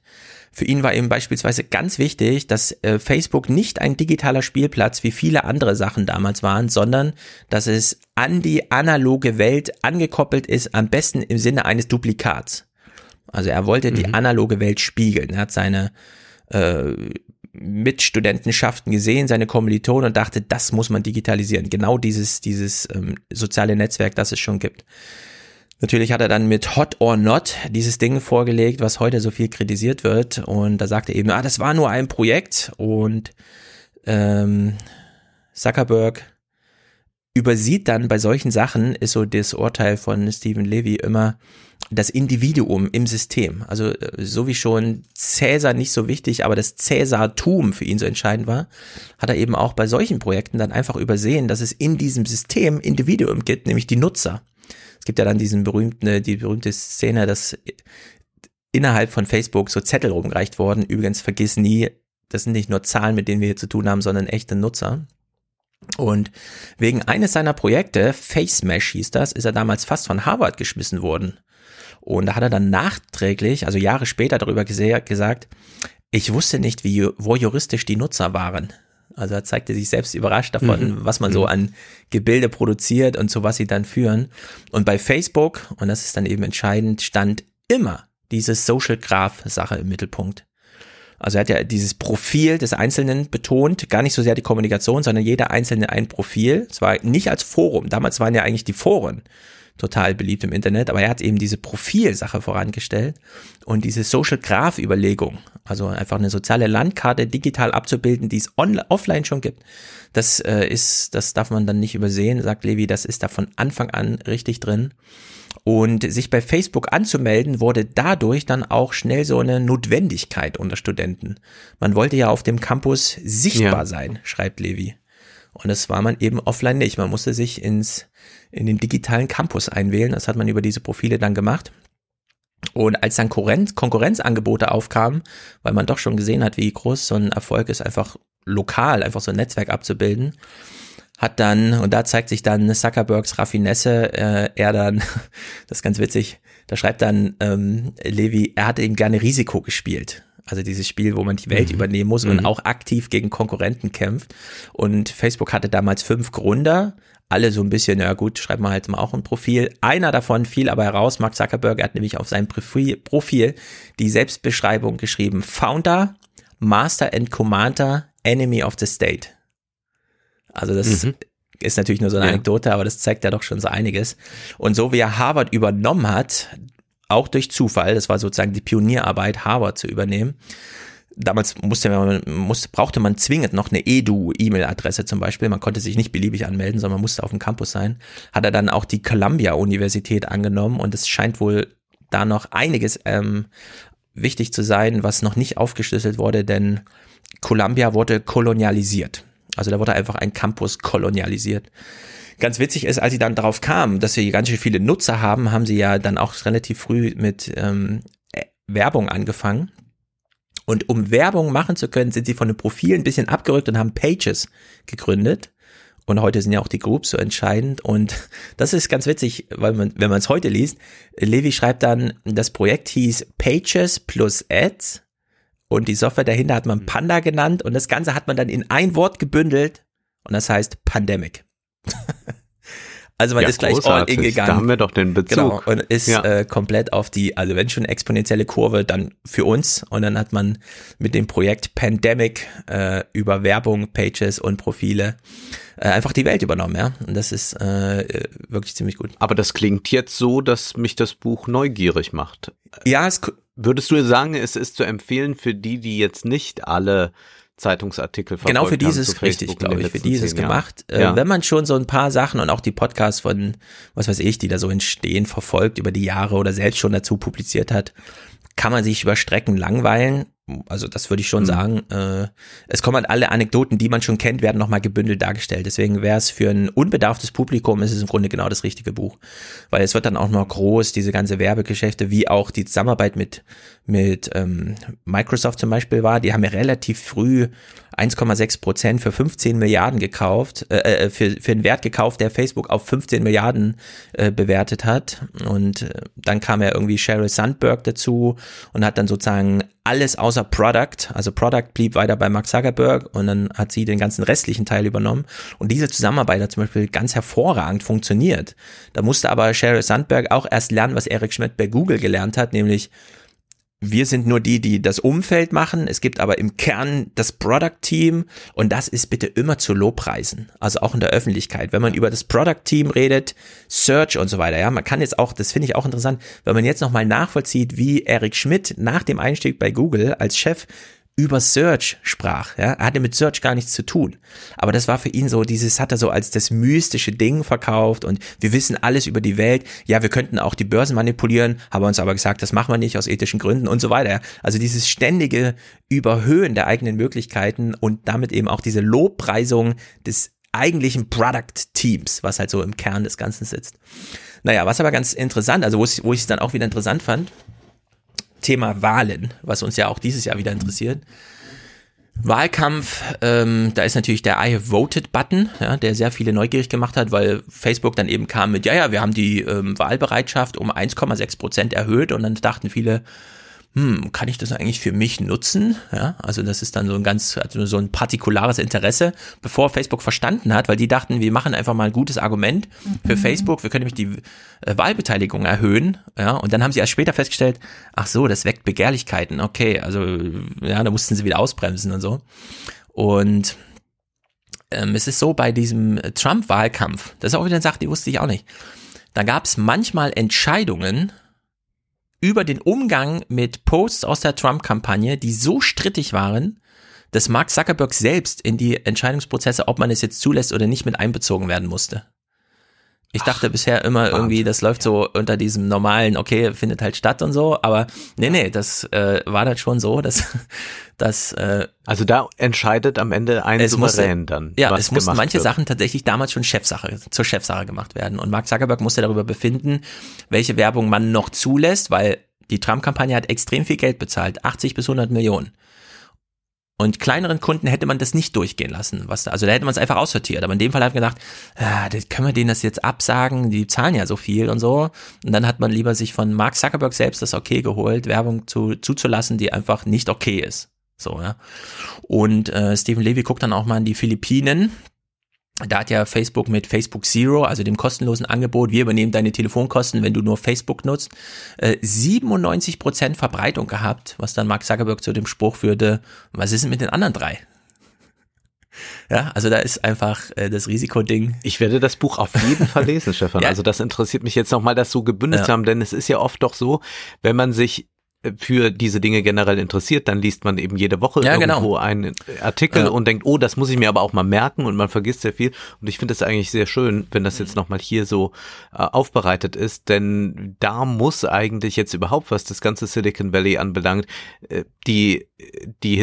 für ihn war eben beispielsweise ganz wichtig, dass äh, Facebook nicht ein digitaler Spielplatz wie viele andere Sachen damals waren, sondern dass es an die analoge Welt angekoppelt ist, am besten im Sinne eines Duplikats. Also er wollte mhm. die analoge Welt spiegeln. Er hat seine äh, Mitstudentenschaften gesehen, seine Kommilitonen und dachte, das muss man digitalisieren. Genau dieses, dieses ähm, soziale Netzwerk, das es schon gibt. Natürlich hat er dann mit Hot or Not dieses Ding vorgelegt, was heute so viel kritisiert wird. Und da sagte er eben, ah, das war nur ein Projekt. Und ähm, Zuckerberg übersieht dann bei solchen Sachen, ist so das Urteil von Stephen Levy immer das Individuum im System. Also äh, so wie schon Cäsar nicht so wichtig, aber das Cäsartum für ihn so entscheidend war, hat er eben auch bei solchen Projekten dann einfach übersehen, dass es in diesem System Individuum gibt, nämlich die Nutzer gibt ja dann diesen berühmten, äh, die berühmte Szene, dass innerhalb von Facebook so Zettel rumgereicht worden. Übrigens vergiss nie, das sind nicht nur Zahlen, mit denen wir hier zu tun haben, sondern echte Nutzer. Und wegen eines seiner Projekte, FaceMesh hieß das, ist er damals fast von Harvard geschmissen worden. Und da hat er dann nachträglich, also Jahre später darüber gesagt, ich wusste nicht, wie voyeuristisch die Nutzer waren. Also er zeigte sich selbst überrascht davon, mhm. was man so mhm. an Gebilde produziert und zu was sie dann führen. Und bei Facebook, und das ist dann eben entscheidend, stand immer diese Social Graph Sache im Mittelpunkt. Also er hat ja dieses Profil des Einzelnen betont, gar nicht so sehr die Kommunikation, sondern jeder Einzelne ein Profil. Zwar nicht als Forum, damals waren ja eigentlich die Foren total beliebt im Internet, aber er hat eben diese Profilsache vorangestellt und diese Social Graph Überlegung, also einfach eine soziale Landkarte digital abzubilden, die es on, offline schon gibt. Das äh, ist, das darf man dann nicht übersehen, sagt Levi, das ist da von Anfang an richtig drin. Und sich bei Facebook anzumelden, wurde dadurch dann auch schnell so eine Notwendigkeit unter Studenten. Man wollte ja auf dem Campus sichtbar ja. sein, schreibt Levi. Und das war man eben offline nicht. Man musste sich ins, in den digitalen Campus einwählen. Das hat man über diese Profile dann gemacht. Und als dann Konkurrenz, Konkurrenzangebote aufkamen, weil man doch schon gesehen hat, wie groß so ein Erfolg ist, einfach lokal, einfach so ein Netzwerk abzubilden, hat dann, und da zeigt sich dann Zuckerbergs Raffinesse, äh, er dann, das ist ganz witzig, da schreibt dann ähm, Levi, er hatte eben gerne Risiko gespielt. Also dieses Spiel, wo man die Welt mhm. übernehmen muss und mhm. auch aktiv gegen Konkurrenten kämpft. Und Facebook hatte damals fünf Gründer, alle so ein bisschen, ja gut, schreibt man halt mal auch ein Profil. Einer davon fiel aber heraus, Mark Zuckerberg hat nämlich auf seinem Profil, die Selbstbeschreibung geschrieben, Founder, Master and Commander, Enemy of the State. Also das mhm. ist natürlich nur so eine ja. Anekdote, aber das zeigt ja doch schon so einiges. Und so wie er Harvard übernommen hat, auch durch Zufall, das war sozusagen die Pionierarbeit, Harvard zu übernehmen. Damals musste man, musste, brauchte man zwingend noch eine Edu-E-Mail-Adresse zum Beispiel. Man konnte sich nicht beliebig anmelden, sondern man musste auf dem Campus sein. Hat er dann auch die Columbia-Universität angenommen und es scheint wohl da noch einiges ähm, wichtig zu sein, was noch nicht aufgeschlüsselt wurde, denn Columbia wurde kolonialisiert. Also da wurde einfach ein Campus kolonialisiert ganz witzig ist, als sie dann darauf kamen, dass sie ganz schön viele Nutzer haben, haben sie ja dann auch relativ früh mit ähm, äh, Werbung angefangen. Und um Werbung machen zu können, sind sie von den Profilen ein bisschen abgerückt und haben Pages gegründet. Und heute sind ja auch die Groups so entscheidend. Und das ist ganz witzig, weil man, wenn man es heute liest, Levi schreibt dann, das Projekt hieß Pages plus Ads. Und die Software dahinter hat man Panda genannt. Und das Ganze hat man dann in ein Wort gebündelt. Und das heißt Pandemic. Also man ja, ist gleich großartig. all in gegangen. Da haben wir doch den Bezug. Genau, und ist ja. äh, komplett auf die, also wenn schon exponentielle Kurve, dann für uns. Und dann hat man mit dem Projekt Pandemic äh, über Werbung, Pages und Profile äh, einfach die Welt übernommen, ja. Und das ist äh, wirklich ziemlich gut. Aber das klingt jetzt so, dass mich das Buch neugierig macht. Ja, es Würdest du sagen, es ist zu empfehlen für die, die jetzt nicht alle Zeitungsartikel Genau für dieses richtig, glaube ich, für dieses gemacht. Äh, ja. Wenn man schon so ein paar Sachen und auch die Podcasts von, was weiß ich, die da so entstehen, verfolgt über die Jahre oder selbst schon dazu publiziert hat, kann man sich über Strecken langweilen also das würde ich schon mhm. sagen. Äh, es kommen halt alle Anekdoten, die man schon kennt, werden nochmal gebündelt dargestellt. Deswegen wäre es für ein unbedarftes Publikum, ist es im Grunde genau das richtige Buch. Weil es wird dann auch noch groß, diese ganze Werbegeschäfte, wie auch die Zusammenarbeit mit, mit ähm, Microsoft zum Beispiel war. Die haben ja relativ früh 1,6 Prozent für 15 Milliarden gekauft, äh, äh, für, für einen Wert gekauft, der Facebook auf 15 Milliarden äh, bewertet hat. Und äh, dann kam ja irgendwie Sheryl Sandberg dazu und hat dann sozusagen alles außer Product, also Product blieb weiter bei Mark Zuckerberg und dann hat sie den ganzen restlichen Teil übernommen. Und diese Zusammenarbeit hat zum Beispiel ganz hervorragend funktioniert. Da musste aber Sheryl Sandberg auch erst lernen, was Eric Schmidt bei Google gelernt hat, nämlich wir sind nur die, die das Umfeld machen. Es gibt aber im Kern das Product Team und das ist bitte immer zu Lobpreisen. Also auch in der Öffentlichkeit. Wenn man über das Product Team redet, Search und so weiter, ja, man kann jetzt auch, das finde ich auch interessant, wenn man jetzt nochmal nachvollzieht, wie Eric Schmidt nach dem Einstieg bei Google als Chef über Search sprach. Ja? Er hatte mit Search gar nichts zu tun. Aber das war für ihn so, dieses hat er so als das mystische Ding verkauft und wir wissen alles über die Welt. Ja, wir könnten auch die Börsen manipulieren, haben uns aber gesagt, das machen wir nicht aus ethischen Gründen und so weiter. Also dieses ständige Überhöhen der eigenen Möglichkeiten und damit eben auch diese Lobpreisung des eigentlichen Product Teams, was halt so im Kern des Ganzen sitzt. Naja, was aber ganz interessant, also wo ich es dann auch wieder interessant fand, Thema Wahlen, was uns ja auch dieses Jahr wieder interessiert. Wahlkampf, ähm, da ist natürlich der I have voted Button, ja, der sehr viele neugierig gemacht hat, weil Facebook dann eben kam mit, ja, ja, wir haben die ähm, Wahlbereitschaft um 1,6 Prozent erhöht und dann dachten viele, hm, kann ich das eigentlich für mich nutzen? Ja, also das ist dann so ein ganz, also so ein partikulares Interesse, bevor Facebook verstanden hat, weil die dachten, wir machen einfach mal ein gutes Argument für mhm. Facebook, wir können nämlich die äh, Wahlbeteiligung erhöhen, ja, und dann haben sie erst später festgestellt, ach so, das weckt Begehrlichkeiten, okay, also, ja, da mussten sie wieder ausbremsen und so. Und ähm, es ist so bei diesem Trump-Wahlkampf, das ist auch wieder eine Sache, die wusste ich auch nicht. Da gab es manchmal Entscheidungen, über den Umgang mit Posts aus der Trump-Kampagne, die so strittig waren, dass Mark Zuckerberg selbst in die Entscheidungsprozesse, ob man es jetzt zulässt oder nicht, mit einbezogen werden musste. Ich dachte Ach, bisher immer Wahnsinn. irgendwie, das läuft so unter diesem normalen, okay, findet halt statt und so, aber nee, nee, das äh, war dann schon so, dass, dass äh, Also da entscheidet am Ende ein Souverän musste, dann. Ja, es mussten manche wird. Sachen tatsächlich damals schon Chefsache, zur Chefsache gemacht werden. Und Mark Zuckerberg musste darüber befinden, welche Werbung man noch zulässt, weil die Trump-Kampagne hat extrem viel Geld bezahlt, 80 bis 100 Millionen. Und kleineren Kunden hätte man das nicht durchgehen lassen. Was da, also da hätte man es einfach aussortiert. Aber in dem Fall hat man gedacht, ah, können wir denen das jetzt absagen, die zahlen ja so viel und so. Und dann hat man lieber sich von Mark Zuckerberg selbst das Okay geholt, Werbung zu, zuzulassen, die einfach nicht okay ist. So, ja. Und äh, Stephen Levy guckt dann auch mal in die Philippinen da hat ja Facebook mit Facebook Zero, also dem kostenlosen Angebot, wir übernehmen deine Telefonkosten, wenn du nur Facebook nutzt, äh, 97 Prozent Verbreitung gehabt, was dann Mark Zuckerberg zu dem Spruch führte, was ist denn mit den anderen drei? Ja, also da ist einfach äh, das Risikoding. Ich werde das Buch auf jeden Fall lesen, Stefan. ja. Also das interessiert mich jetzt nochmal, das so gebündelt ja. zu haben, denn es ist ja oft doch so, wenn man sich für diese Dinge generell interessiert, dann liest man eben jede Woche ja, genau. irgendwo genau. einen Artikel ja. und denkt, oh, das muss ich mir aber auch mal merken und man vergisst sehr viel. Und ich finde es eigentlich sehr schön, wenn das jetzt nochmal hier so äh, aufbereitet ist, denn da muss eigentlich jetzt überhaupt, was das ganze Silicon Valley anbelangt, äh, die, die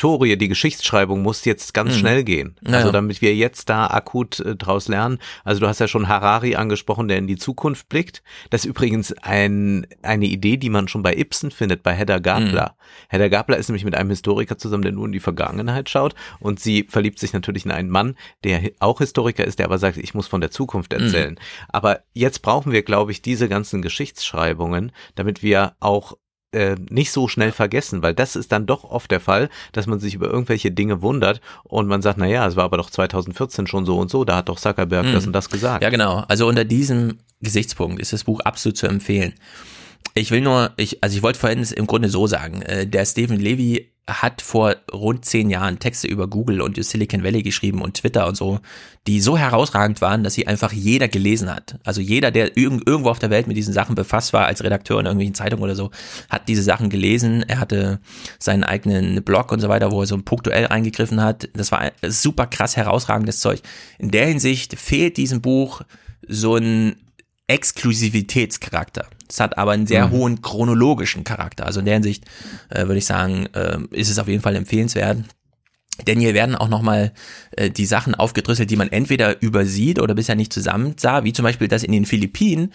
Historie, die Geschichtsschreibung muss jetzt ganz mhm. schnell gehen. Also naja. damit wir jetzt da akut äh, draus lernen. Also du hast ja schon Harari angesprochen, der in die Zukunft blickt. Das ist übrigens ein, eine Idee, die man schon bei Ibsen findet, bei Hedda Gabler. Mhm. Hedda Gabler ist nämlich mit einem Historiker zusammen, der nur in die Vergangenheit schaut und sie verliebt sich natürlich in einen Mann, der auch Historiker ist, der aber sagt, ich muss von der Zukunft erzählen. Mhm. Aber jetzt brauchen wir, glaube ich, diese ganzen Geschichtsschreibungen, damit wir auch äh, nicht so schnell vergessen, weil das ist dann doch oft der Fall, dass man sich über irgendwelche Dinge wundert und man sagt, na ja, es war aber doch 2014 schon so und so, da hat doch Zuckerberg mhm. das und das gesagt. Ja, genau. Also unter diesem Gesichtspunkt ist das Buch absolut zu empfehlen. Ich will nur, ich, also ich wollte vorhin im Grunde so sagen, äh, der Stephen Levy hat vor rund zehn Jahren Texte über Google und Silicon Valley geschrieben und Twitter und so, die so herausragend waren, dass sie einfach jeder gelesen hat. Also jeder, der irgendwo auf der Welt mit diesen Sachen befasst war, als Redakteur in irgendwelchen Zeitungen oder so, hat diese Sachen gelesen. Er hatte seinen eigenen Blog und so weiter, wo er so punktuell eingegriffen hat. Das war super krass herausragendes Zeug. In der Hinsicht fehlt diesem Buch so ein Exklusivitätscharakter. Es hat aber einen sehr mhm. hohen chronologischen Charakter. Also in der Hinsicht äh, würde ich sagen, äh, ist es auf jeden Fall empfehlenswert. Denn hier werden auch nochmal äh, die Sachen aufgedröselt, die man entweder übersieht oder bisher nicht zusammen sah, wie zum Beispiel das in den Philippinen.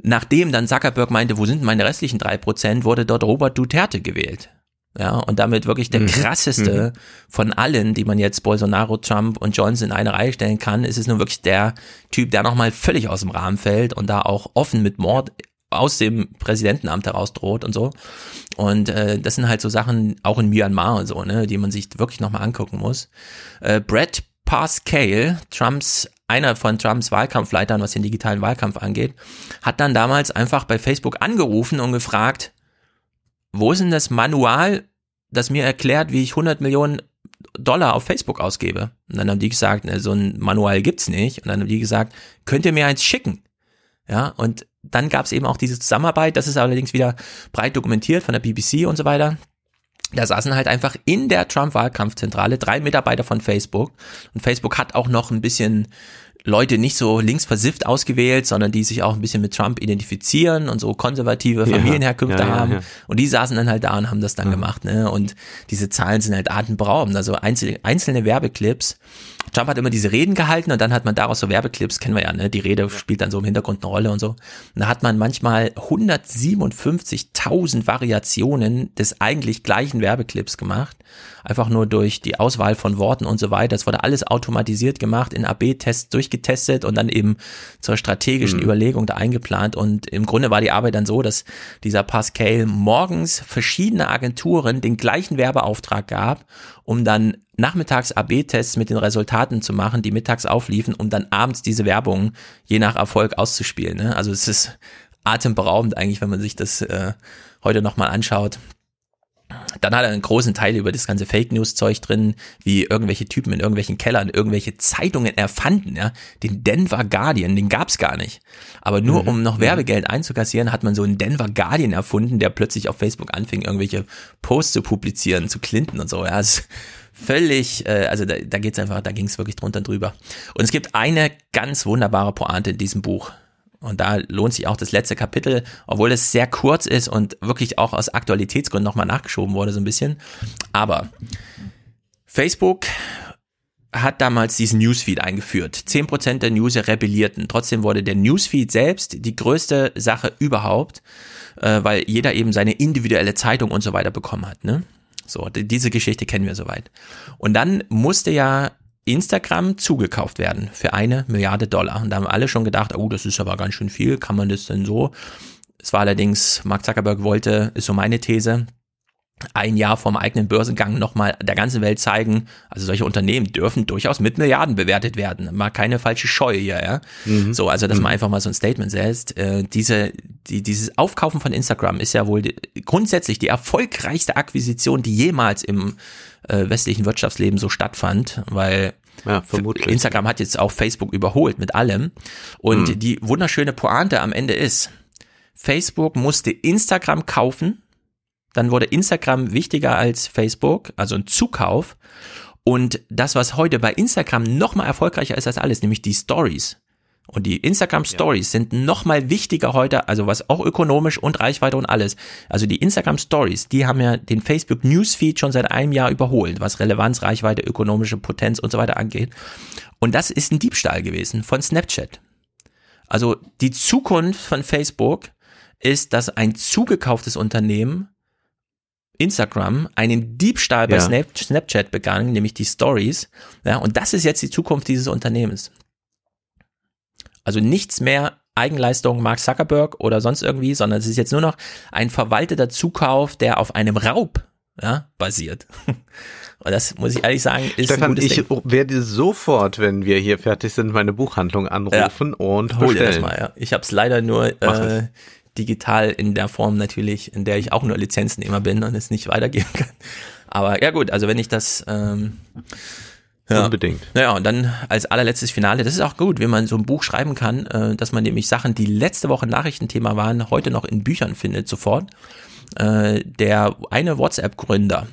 Nachdem dann Zuckerberg meinte, wo sind meine restlichen drei Prozent, wurde dort Robert Duterte gewählt. Ja, und damit wirklich der mhm. krasseste mhm. von allen, die man jetzt Bolsonaro, Trump und Johnson in eine Reihe stellen kann, ist es nun wirklich der Typ, der nochmal völlig aus dem Rahmen fällt und da auch offen mit Mord aus dem Präsidentenamt heraus droht und so. Und äh, das sind halt so Sachen, auch in Myanmar und so, ne, die man sich wirklich nochmal angucken muss. Äh, Brett Pascal, Trumps einer von Trumps Wahlkampfleitern, was den digitalen Wahlkampf angeht, hat dann damals einfach bei Facebook angerufen und gefragt, wo ist denn das Manual, das mir erklärt, wie ich 100 Millionen Dollar auf Facebook ausgebe? Und dann haben die gesagt, ne, so ein Manual gibt's nicht. Und dann haben die gesagt, könnt ihr mir eins schicken? Ja, und dann gab's eben auch diese Zusammenarbeit, das ist allerdings wieder breit dokumentiert von der BBC und so weiter. Da saßen halt einfach in der Trump-Wahlkampfzentrale drei Mitarbeiter von Facebook. Und Facebook hat auch noch ein bisschen Leute nicht so linksversifft ausgewählt, sondern die sich auch ein bisschen mit Trump identifizieren und so konservative Familienherkünfte ja, ja, haben. Ja, und die saßen dann halt da und haben das dann gemacht. Ne? Und diese Zahlen sind halt atemberaubend. Also einzelne, einzelne Werbeclips Trump hat immer diese Reden gehalten und dann hat man daraus so Werbeclips, kennen wir ja, ne? Die Rede spielt dann so im Hintergrund eine Rolle und so. Und da hat man manchmal 157.000 Variationen des eigentlich gleichen Werbeclips gemacht. Einfach nur durch die Auswahl von Worten und so weiter. Das wurde alles automatisiert gemacht, in AB-Tests durchgetestet und dann eben zur strategischen mhm. Überlegung da eingeplant. Und im Grunde war die Arbeit dann so, dass dieser Pascal morgens verschiedene Agenturen den gleichen Werbeauftrag gab, um dann nachmittags AB-Tests mit den Resultaten zu machen, die mittags aufliefen, um dann abends diese Werbung je nach Erfolg auszuspielen. Ne? Also es ist atemberaubend eigentlich, wenn man sich das äh, heute nochmal anschaut. Dann hat er einen großen Teil über das ganze Fake News Zeug drin, wie irgendwelche Typen in irgendwelchen Kellern irgendwelche Zeitungen erfanden, ja. Den Denver Guardian, den gab's gar nicht. Aber nur mhm. um noch mhm. Werbegeld einzukassieren, hat man so einen Denver Guardian erfunden, der plötzlich auf Facebook anfing, irgendwelche Posts zu publizieren zu Clinton und so. Ja, das völlig, äh, also da, da geht's einfach, da ging's wirklich drunter und drüber. Und es gibt eine ganz wunderbare Pointe in diesem Buch. Und da lohnt sich auch das letzte Kapitel, obwohl es sehr kurz ist und wirklich auch aus Aktualitätsgründen nochmal nachgeschoben wurde, so ein bisschen. Aber Facebook hat damals diesen Newsfeed eingeführt. Zehn Prozent der User rebellierten. Trotzdem wurde der Newsfeed selbst die größte Sache überhaupt, äh, weil jeder eben seine individuelle Zeitung und so weiter bekommen hat. Ne? So, diese Geschichte kennen wir soweit. Und dann musste ja Instagram zugekauft werden für eine Milliarde Dollar. Und da haben alle schon gedacht, oh, das ist aber ganz schön viel, kann man das denn so? Es war allerdings, Mark Zuckerberg wollte, ist so meine These, ein Jahr vom eigenen Börsengang nochmal der ganzen Welt zeigen, also solche Unternehmen dürfen durchaus mit Milliarden bewertet werden. Mal keine falsche Scheu hier, ja. Mhm. So, also dass man mhm. einfach mal so ein Statement setzt. Äh, diese, die, dieses Aufkaufen von Instagram ist ja wohl die, grundsätzlich die erfolgreichste Akquisition, die jemals im äh, westlichen Wirtschaftsleben so stattfand, weil ja, vermutlich. Instagram hat jetzt auch Facebook überholt mit allem. Und mhm. die wunderschöne Pointe am Ende ist, Facebook musste Instagram kaufen, dann wurde Instagram wichtiger als Facebook, also ein Zukauf. Und das, was heute bei Instagram noch mal erfolgreicher ist als alles, nämlich die Stories. Und die Instagram Stories ja. sind noch mal wichtiger heute, also was auch ökonomisch und Reichweite und alles. Also die Instagram Stories, die haben ja den Facebook Newsfeed schon seit einem Jahr überholt, was Relevanz, Reichweite, ökonomische Potenz und so weiter angeht. Und das ist ein Diebstahl gewesen von Snapchat. Also die Zukunft von Facebook ist, dass ein zugekauftes Unternehmen Instagram einen Diebstahl bei ja. Snapchat begangen, nämlich die Stories. Ja, und das ist jetzt die Zukunft dieses Unternehmens. Also nichts mehr Eigenleistung Mark Zuckerberg oder sonst irgendwie, sondern es ist jetzt nur noch ein verwalteter Zukauf, der auf einem Raub ja, basiert. Und das muss ich ehrlich sagen, ist Stefan, ein gutes ich Ding. werde sofort, wenn wir hier fertig sind, meine Buchhandlung anrufen ja. und Hol bestellen. Dir das mal, ja. Ich habe es leider nur äh, digital in der Form natürlich, in der ich auch nur Lizenznehmer bin und es nicht weitergeben kann. Aber ja gut, also wenn ich das ähm, ja. Unbedingt. Naja, und dann als allerletztes Finale, das ist auch gut, wenn man so ein Buch schreiben kann, äh, dass man nämlich Sachen, die letzte Woche Nachrichtenthema waren, heute noch in Büchern findet, sofort. Äh, der eine WhatsApp-Gründer,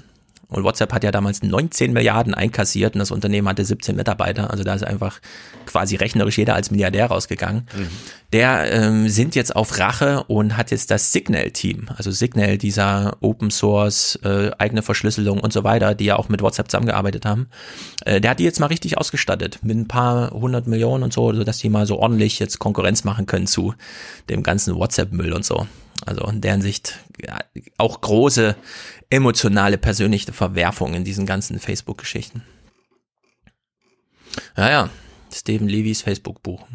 und WhatsApp hat ja damals 19 Milliarden einkassiert und das Unternehmen hatte 17 Mitarbeiter. Also da ist einfach quasi rechnerisch jeder als Milliardär rausgegangen. Mhm. Der ähm, sind jetzt auf Rache und hat jetzt das Signal-Team. Also Signal, dieser Open Source, äh, eigene Verschlüsselung und so weiter, die ja auch mit WhatsApp zusammengearbeitet haben. Äh, der hat die jetzt mal richtig ausgestattet mit ein paar hundert Millionen und so, sodass die mal so ordentlich jetzt Konkurrenz machen können zu dem ganzen WhatsApp-Müll und so. Also in deren Sicht ja, auch große emotionale, persönliche Verwerfung in diesen ganzen Facebook-Geschichten. Ja, ja, Stephen Levys Facebook-Buch.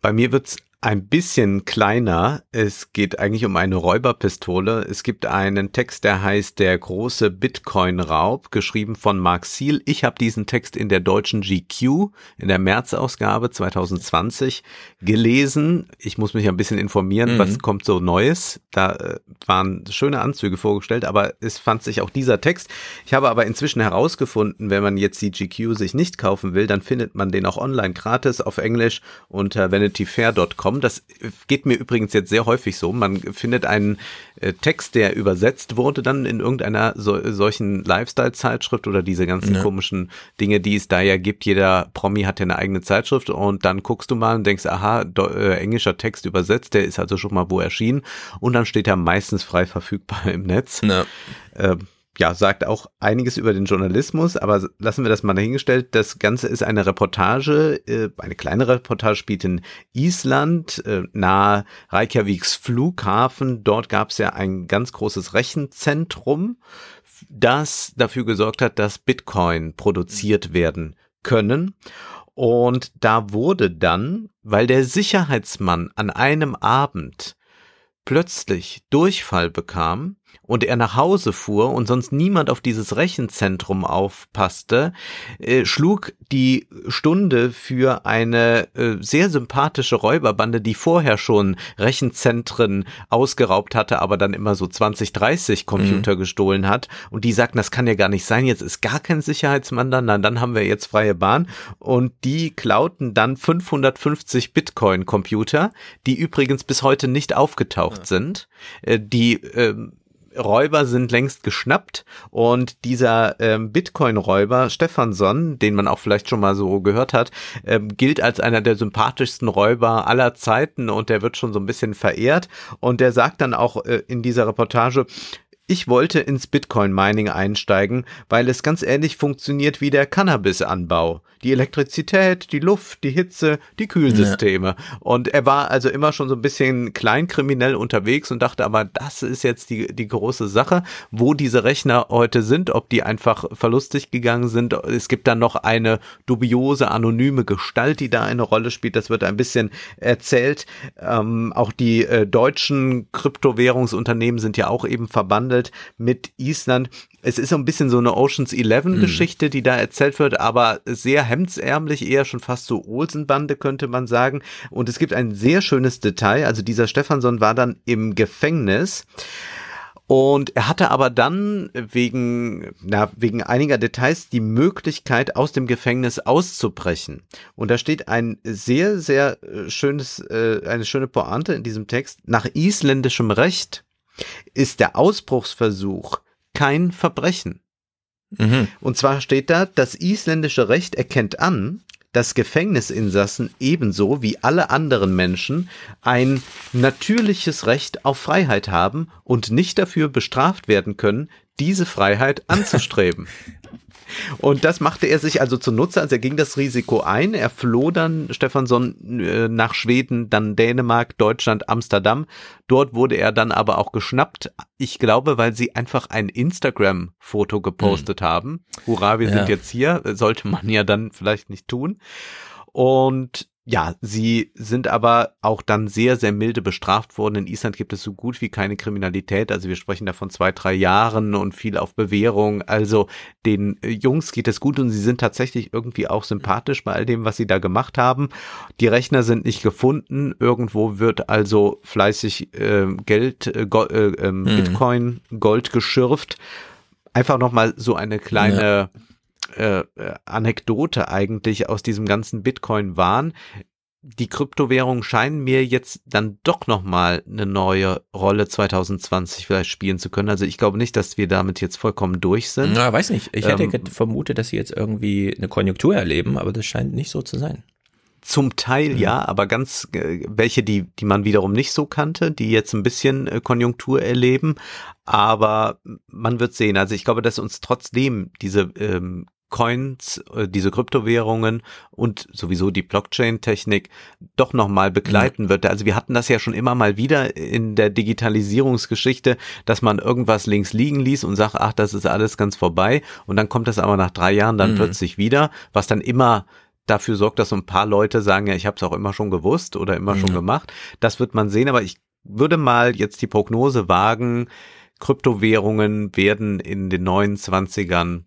Bei mir wird's ein bisschen kleiner. Es geht eigentlich um eine Räuberpistole. Es gibt einen Text, der heißt Der große Bitcoin-Raub, geschrieben von Mark Seal. Ich habe diesen Text in der deutschen GQ in der März-Ausgabe 2020 gelesen. Ich muss mich ein bisschen informieren, mhm. was kommt so Neues. Da äh, waren schöne Anzüge vorgestellt, aber es fand sich auch dieser Text. Ich habe aber inzwischen herausgefunden, wenn man jetzt die GQ sich nicht kaufen will, dann findet man den auch online gratis auf Englisch unter vanityfair.com bekommen. Das geht mir übrigens jetzt sehr häufig so. Man findet einen äh, Text, der übersetzt wurde dann in irgendeiner so, solchen Lifestyle-Zeitschrift oder diese ganzen ja. komischen Dinge, die es da ja gibt. Jeder Promi hat ja eine eigene Zeitschrift und dann guckst du mal und denkst, aha, do, äh, englischer Text übersetzt, der ist also schon mal wo erschienen und dann steht er meistens frei verfügbar im Netz. Ja. Äh, ja, sagt auch einiges über den Journalismus, aber lassen wir das mal dahingestellt. Das Ganze ist eine Reportage, äh, eine kleine Reportage spielt in Island, äh, nahe Reykjaviks Flughafen. Dort gab es ja ein ganz großes Rechenzentrum, das dafür gesorgt hat, dass Bitcoin produziert werden können. Und da wurde dann, weil der Sicherheitsmann an einem Abend plötzlich Durchfall bekam, und er nach Hause fuhr und sonst niemand auf dieses Rechenzentrum aufpasste, äh, schlug die Stunde für eine äh, sehr sympathische Räuberbande, die vorher schon Rechenzentren ausgeraubt hatte, aber dann immer so 20, 30 Computer mhm. gestohlen hat. Und die sagten, das kann ja gar nicht sein, jetzt ist gar kein Sicherheitsmann da, na, dann haben wir jetzt freie Bahn. Und die klauten dann 550 Bitcoin-Computer, die übrigens bis heute nicht aufgetaucht ja. sind, äh, die äh, Räuber sind längst geschnappt und dieser ähm, Bitcoin-Räuber Stefansson, den man auch vielleicht schon mal so gehört hat, ähm, gilt als einer der sympathischsten Räuber aller Zeiten und der wird schon so ein bisschen verehrt. Und der sagt dann auch äh, in dieser Reportage, ich wollte ins Bitcoin-Mining einsteigen, weil es ganz ähnlich funktioniert wie der Cannabis-Anbau. Die Elektrizität, die Luft, die Hitze, die Kühlsysteme. Ja. Und er war also immer schon so ein bisschen kleinkriminell unterwegs und dachte aber, das ist jetzt die, die große Sache, wo diese Rechner heute sind, ob die einfach verlustig gegangen sind. Es gibt dann noch eine dubiose, anonyme Gestalt, die da eine Rolle spielt. Das wird ein bisschen erzählt. Ähm, auch die äh, deutschen Kryptowährungsunternehmen sind ja auch eben verbandelt verhandelt mit Island. Es ist so ein bisschen so eine Oceans 11 mhm. Geschichte, die da erzählt wird, aber sehr hemdsärmlich, eher schon fast so Olsenbande könnte man sagen. Und es gibt ein sehr schönes Detail. Also dieser Stefansson war dann im Gefängnis. Und er hatte aber dann wegen, na, wegen einiger Details die Möglichkeit, aus dem Gefängnis auszubrechen. Und da steht ein sehr, sehr äh, schönes, äh, eine schöne Pointe in diesem Text. Nach isländischem Recht ist der Ausbruchsversuch kein Verbrechen. Mhm. Und zwar steht da, das isländische Recht erkennt an, dass Gefängnisinsassen ebenso wie alle anderen Menschen ein natürliches Recht auf Freiheit haben und nicht dafür bestraft werden können, diese Freiheit anzustreben. Und das machte er sich also zunutze, also er ging das Risiko ein. Er floh dann, Stefansson, äh, nach Schweden, dann Dänemark, Deutschland, Amsterdam. Dort wurde er dann aber auch geschnappt. Ich glaube, weil sie einfach ein Instagram-Foto gepostet hm. haben. Hurra, wir ja. sind jetzt hier. Sollte man ja dann vielleicht nicht tun. Und ja, sie sind aber auch dann sehr, sehr milde bestraft worden. In Island gibt es so gut wie keine Kriminalität. Also wir sprechen da von zwei, drei Jahren und viel auf Bewährung. Also den äh, Jungs geht es gut und sie sind tatsächlich irgendwie auch sympathisch bei all dem, was sie da gemacht haben. Die Rechner sind nicht gefunden. Irgendwo wird also fleißig äh, Geld, äh, Go äh, äh, mhm. Bitcoin, Gold geschürft. Einfach nochmal so eine kleine ja äh, äh, Anekdote eigentlich aus diesem ganzen Bitcoin-Wahn. Die Kryptowährungen scheinen mir jetzt dann doch nochmal eine neue Rolle 2020 vielleicht spielen zu können. Also ich glaube nicht, dass wir damit jetzt vollkommen durch sind. Na, weiß nicht. Ich hätte ähm, vermutet, dass sie jetzt irgendwie eine Konjunktur erleben, aber das scheint nicht so zu sein. Zum Teil ja, aber ganz äh, welche, die, die man wiederum nicht so kannte, die jetzt ein bisschen äh, Konjunktur erleben. Aber man wird sehen. Also ich glaube, dass uns trotzdem diese ähm, Coins, äh, diese Kryptowährungen und sowieso die Blockchain-Technik doch nochmal begleiten wird. Also wir hatten das ja schon immer mal wieder in der Digitalisierungsgeschichte, dass man irgendwas links liegen ließ und sagt, ach, das ist alles ganz vorbei. Und dann kommt das aber nach drei Jahren dann mhm. plötzlich wieder, was dann immer dafür sorgt, dass so ein paar Leute sagen, ja, ich habe es auch immer schon gewusst oder immer mhm. schon gemacht. Das wird man sehen, aber ich würde mal jetzt die Prognose wagen, Kryptowährungen werden in den 29ern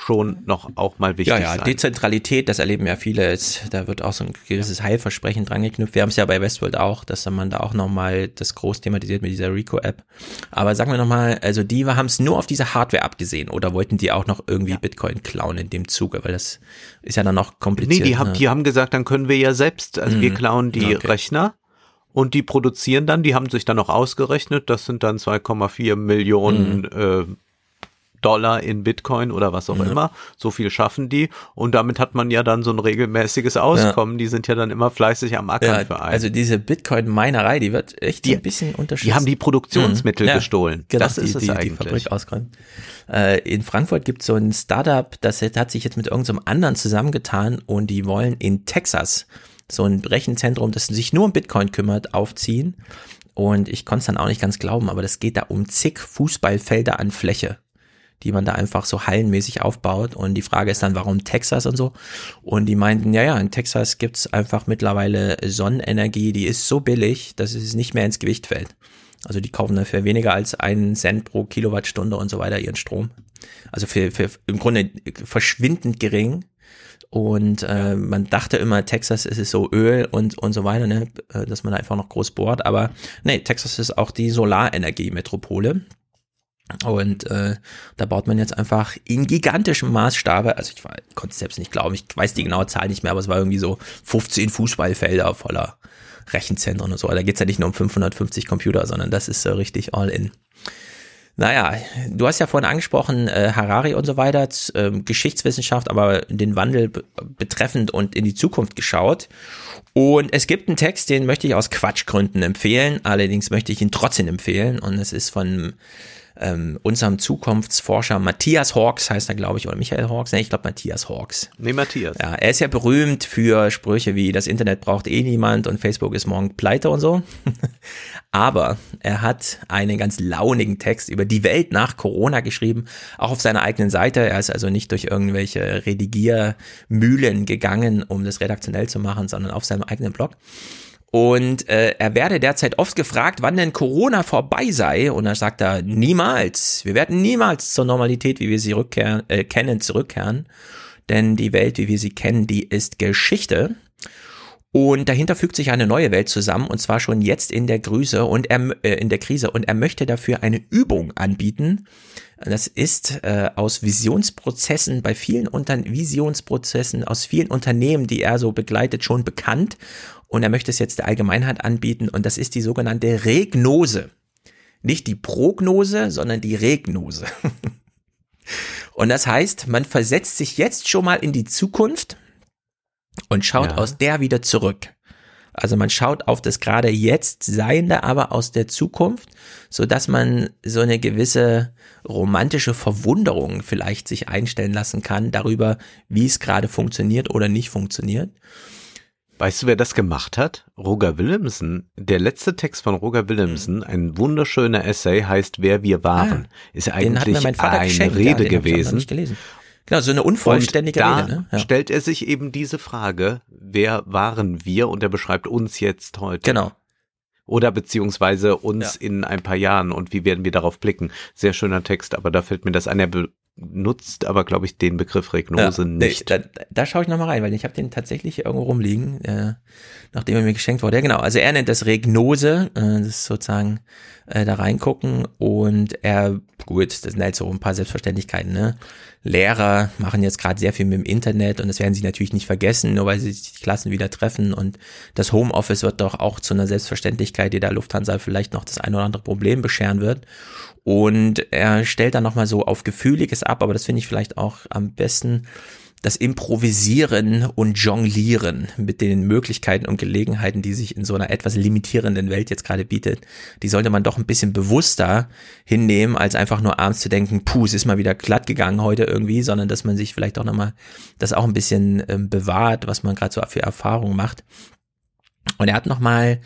schon noch auch mal wichtig ja, ja, sein. Dezentralität, das erleben ja viele. Jetzt, da wird auch so ein gewisses Heilversprechen dran geknüpft. Wir haben es ja bei Westworld auch, dass man da auch nochmal das groß thematisiert mit dieser Rico-App. Aber sagen wir nochmal, also die haben es nur auf diese Hardware abgesehen oder wollten die auch noch irgendwie ja. Bitcoin klauen in dem Zuge, weil das ist ja dann noch kompliziert. Nee, die, haben, ne? die haben gesagt, dann können wir ja selbst, also mhm. wir klauen die okay. Rechner Und die produzieren dann, die haben sich dann noch ausgerechnet, das sind dann 2,4 Millionen mhm. äh, Dollar in Bitcoin oder was auch ja. immer. So viel schaffen die. Und damit hat man ja dann so ein regelmäßiges Auskommen. Ja. Die sind ja dann immer fleißig am Ackern ja, für einen. Also diese Bitcoin-Minerei, die wird echt die, ein bisschen unterschiedlich. Die haben die Produktionsmittel mhm. gestohlen. Genau, das ist die, es die, eigentlich. Die Fabrik ausgeräumt. Äh, in Frankfurt gibt es so ein Startup, das hat sich jetzt mit irgendeinem anderen zusammengetan und die wollen in Texas so ein Rechenzentrum, das sich nur um Bitcoin kümmert, aufziehen. Und ich konnte es dann auch nicht ganz glauben, aber das geht da um zig Fußballfelder an Fläche die man da einfach so hallenmäßig aufbaut. Und die Frage ist dann, warum Texas und so? Und die meinten, ja, ja, in Texas gibt's einfach mittlerweile Sonnenenergie, die ist so billig, dass es nicht mehr ins Gewicht fällt. Also die kaufen dafür weniger als einen Cent pro Kilowattstunde und so weiter ihren Strom. Also für, für im Grunde verschwindend gering. Und äh, man dachte immer, Texas ist es so Öl und, und so weiter, ne? Äh, dass man da einfach noch groß bohrt. Aber nee, Texas ist auch die Solarenergie-Metropole. Und äh, da baut man jetzt einfach in gigantischem Maßstabe, also ich konnte es selbst nicht glauben, ich weiß die genaue Zahl nicht mehr, aber es war irgendwie so 15 Fußballfelder voller Rechenzentren und so. Da geht's ja nicht nur um 550 Computer, sondern das ist so richtig all in. Naja, du hast ja vorhin angesprochen, äh, Harari und so weiter, äh, Geschichtswissenschaft, aber den Wandel betreffend und in die Zukunft geschaut. Und es gibt einen Text, den möchte ich aus Quatschgründen empfehlen, allerdings möchte ich ihn trotzdem empfehlen und es ist von ähm, unserem Zukunftsforscher Matthias Hawks heißt er, glaube ich, oder Michael Hawks. Nee, ich glaube Matthias Hawks. Nee, Matthias. Ja, er ist ja berühmt für Sprüche wie das Internet braucht eh niemand und Facebook ist morgen pleite und so. Aber er hat einen ganz launigen Text über die Welt nach Corona geschrieben, auch auf seiner eigenen Seite. Er ist also nicht durch irgendwelche Redigiermühlen gegangen, um das redaktionell zu machen, sondern auf seinem eigenen Blog. Und äh, er werde derzeit oft gefragt, wann denn Corona vorbei sei. Und er sagt er, niemals. Wir werden niemals zur Normalität, wie wir sie rückkehren, äh, kennen, zurückkehren. Denn die Welt, wie wir sie kennen, die ist Geschichte. Und dahinter fügt sich eine neue Welt zusammen, und zwar schon jetzt in der Grüße und er, äh, in der Krise. Und er möchte dafür eine Übung anbieten. Das ist äh, aus Visionsprozessen bei vielen Unter Visionsprozessen aus vielen Unternehmen, die er so begleitet, schon bekannt und er möchte es jetzt der Allgemeinheit anbieten und das ist die sogenannte Regnose. Nicht die Prognose, sondern die Regnose. und das heißt, man versetzt sich jetzt schon mal in die Zukunft und schaut ja. aus der wieder zurück. Also man schaut auf das gerade jetzt Seiende, aber aus der Zukunft, so dass man so eine gewisse romantische Verwunderung vielleicht sich einstellen lassen kann darüber, wie es gerade funktioniert oder nicht funktioniert. Weißt du, wer das gemacht hat? Roger Willemsen. Der letzte Text von Roger Willemsen, hm. ein wunderschöner Essay, heißt Wer wir waren. Ah, ist eigentlich eine Rede ja, gewesen. Genau, so eine unvollständige und da Rede. Ne? Ja. stellt er sich eben diese Frage, wer waren wir? Und er beschreibt uns jetzt heute. Genau. Oder beziehungsweise uns ja. in ein paar Jahren und wie werden wir darauf blicken. Sehr schöner Text, aber da fällt mir das an. Er nutzt aber, glaube ich, den Begriff Regnose ja, nicht. Da, da schaue ich nochmal rein, weil ich habe den tatsächlich irgendwo rumliegen, äh, nachdem er mir geschenkt wurde. Ja, genau. Also er nennt das Regnose, äh, das ist sozusagen äh, da reingucken und er, gut, das sind halt so ein paar Selbstverständlichkeiten, ne? Lehrer machen jetzt gerade sehr viel mit dem Internet und das werden sie natürlich nicht vergessen, nur weil sie sich die Klassen wieder treffen und das Homeoffice wird doch auch zu einer Selbstverständlichkeit, die der Lufthansa vielleicht noch das ein oder andere Problem bescheren wird. Und er stellt dann nochmal so auf Gefühliges ab, aber das finde ich vielleicht auch am besten das Improvisieren und Jonglieren mit den Möglichkeiten und Gelegenheiten, die sich in so einer etwas limitierenden Welt jetzt gerade bietet, die sollte man doch ein bisschen bewusster hinnehmen, als einfach nur abends zu denken, puh, es ist mal wieder glatt gegangen heute irgendwie, sondern dass man sich vielleicht auch nochmal das auch ein bisschen ähm, bewahrt, was man gerade so für Erfahrungen macht. Und er hat nochmal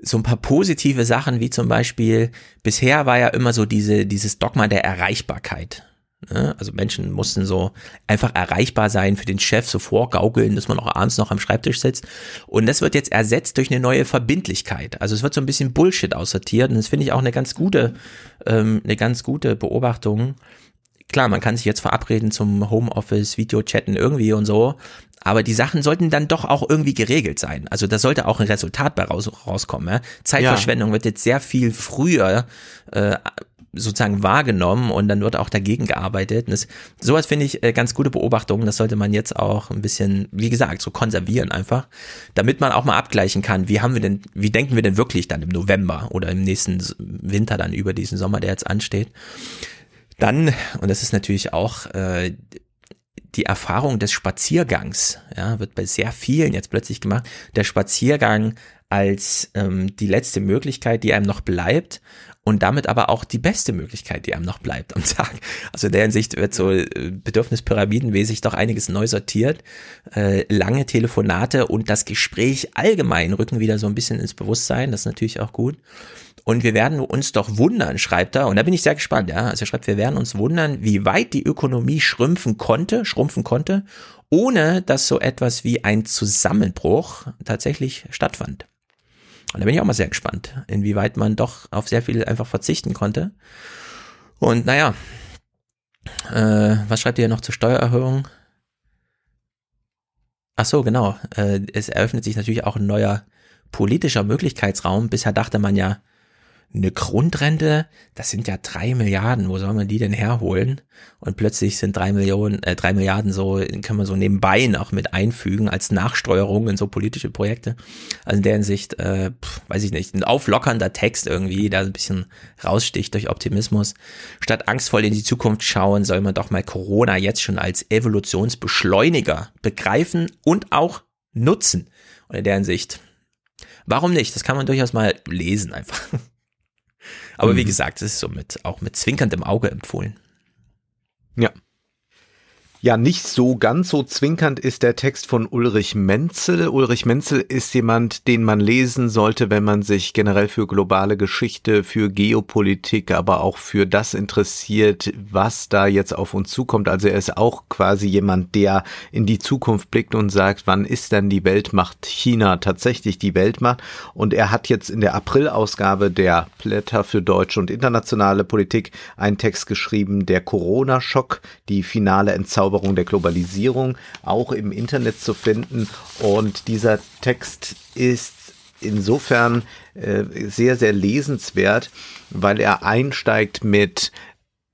so ein paar positive Sachen, wie zum Beispiel, bisher war ja immer so diese, dieses Dogma der Erreichbarkeit. Ne? Also Menschen mussten so einfach erreichbar sein für den Chef, so vorgaukeln, dass man auch abends noch am Schreibtisch sitzt. Und das wird jetzt ersetzt durch eine neue Verbindlichkeit. Also es wird so ein bisschen Bullshit aussortiert und das finde ich auch eine ganz gute, ähm, eine ganz gute Beobachtung. Klar, man kann sich jetzt verabreden zum Homeoffice, Videochatten irgendwie und so, aber die Sachen sollten dann doch auch irgendwie geregelt sein. Also da sollte auch ein Resultat bei raus, rauskommen. Ja? Zeitverschwendung ja. wird jetzt sehr viel früher äh, sozusagen wahrgenommen und dann wird auch dagegen gearbeitet. Und das, sowas finde ich äh, ganz gute Beobachtungen. Das sollte man jetzt auch ein bisschen, wie gesagt, so konservieren einfach, damit man auch mal abgleichen kann, wie haben wir denn, wie denken wir denn wirklich dann im November oder im nächsten Winter dann über diesen Sommer, der jetzt ansteht. Dann, und das ist natürlich auch äh, die Erfahrung des Spaziergangs, ja, wird bei sehr vielen jetzt plötzlich gemacht. Der Spaziergang als ähm, die letzte Möglichkeit, die einem noch bleibt und damit aber auch die beste Möglichkeit, die einem noch bleibt am Tag. Also in der Hinsicht wird so äh, Bedürfnispyramidenmäßig doch einiges neu sortiert. Äh, lange Telefonate und das Gespräch allgemein rücken wieder so ein bisschen ins Bewusstsein. Das ist natürlich auch gut. Und wir werden uns doch wundern, schreibt er, und da bin ich sehr gespannt, ja. Also er schreibt, wir werden uns wundern, wie weit die Ökonomie schrumpfen konnte, schrumpfen konnte, ohne dass so etwas wie ein Zusammenbruch tatsächlich stattfand. Und da bin ich auch mal sehr gespannt, inwieweit man doch auf sehr viel einfach verzichten konnte. Und naja, äh, was schreibt ihr noch zur Steuererhöhung? Ach so, genau. Äh, es eröffnet sich natürlich auch ein neuer politischer Möglichkeitsraum. Bisher dachte man ja, eine Grundrente, das sind ja drei Milliarden, wo soll man die denn herholen? Und plötzlich sind drei Millionen, äh, drei Milliarden so, kann man so nebenbei noch mit einfügen als Nachsteuerung in so politische Projekte. Also in der Hinsicht, äh, pf, weiß ich nicht, ein auflockernder Text irgendwie, der ein bisschen raussticht durch Optimismus. Statt angstvoll in die Zukunft schauen, soll man doch mal Corona jetzt schon als Evolutionsbeschleuniger begreifen und auch nutzen. Und in der Hinsicht, warum nicht? Das kann man durchaus mal lesen einfach. Aber mhm. wie gesagt, es ist so mit, auch mit zwinkerndem Auge empfohlen. Ja. Ja, nicht so ganz so zwinkernd ist der Text von Ulrich Menzel. Ulrich Menzel ist jemand, den man lesen sollte, wenn man sich generell für globale Geschichte, für Geopolitik, aber auch für das interessiert, was da jetzt auf uns zukommt. Also er ist auch quasi jemand, der in die Zukunft blickt und sagt, wann ist denn die Weltmacht China tatsächlich die Weltmacht? Und er hat jetzt in der Aprilausgabe der Blätter für deutsche und internationale Politik einen Text geschrieben, der Corona-Schock, die finale Entzauberung Verzauberung der Globalisierung auch im Internet zu finden. Und dieser Text ist insofern äh, sehr, sehr lesenswert, weil er einsteigt mit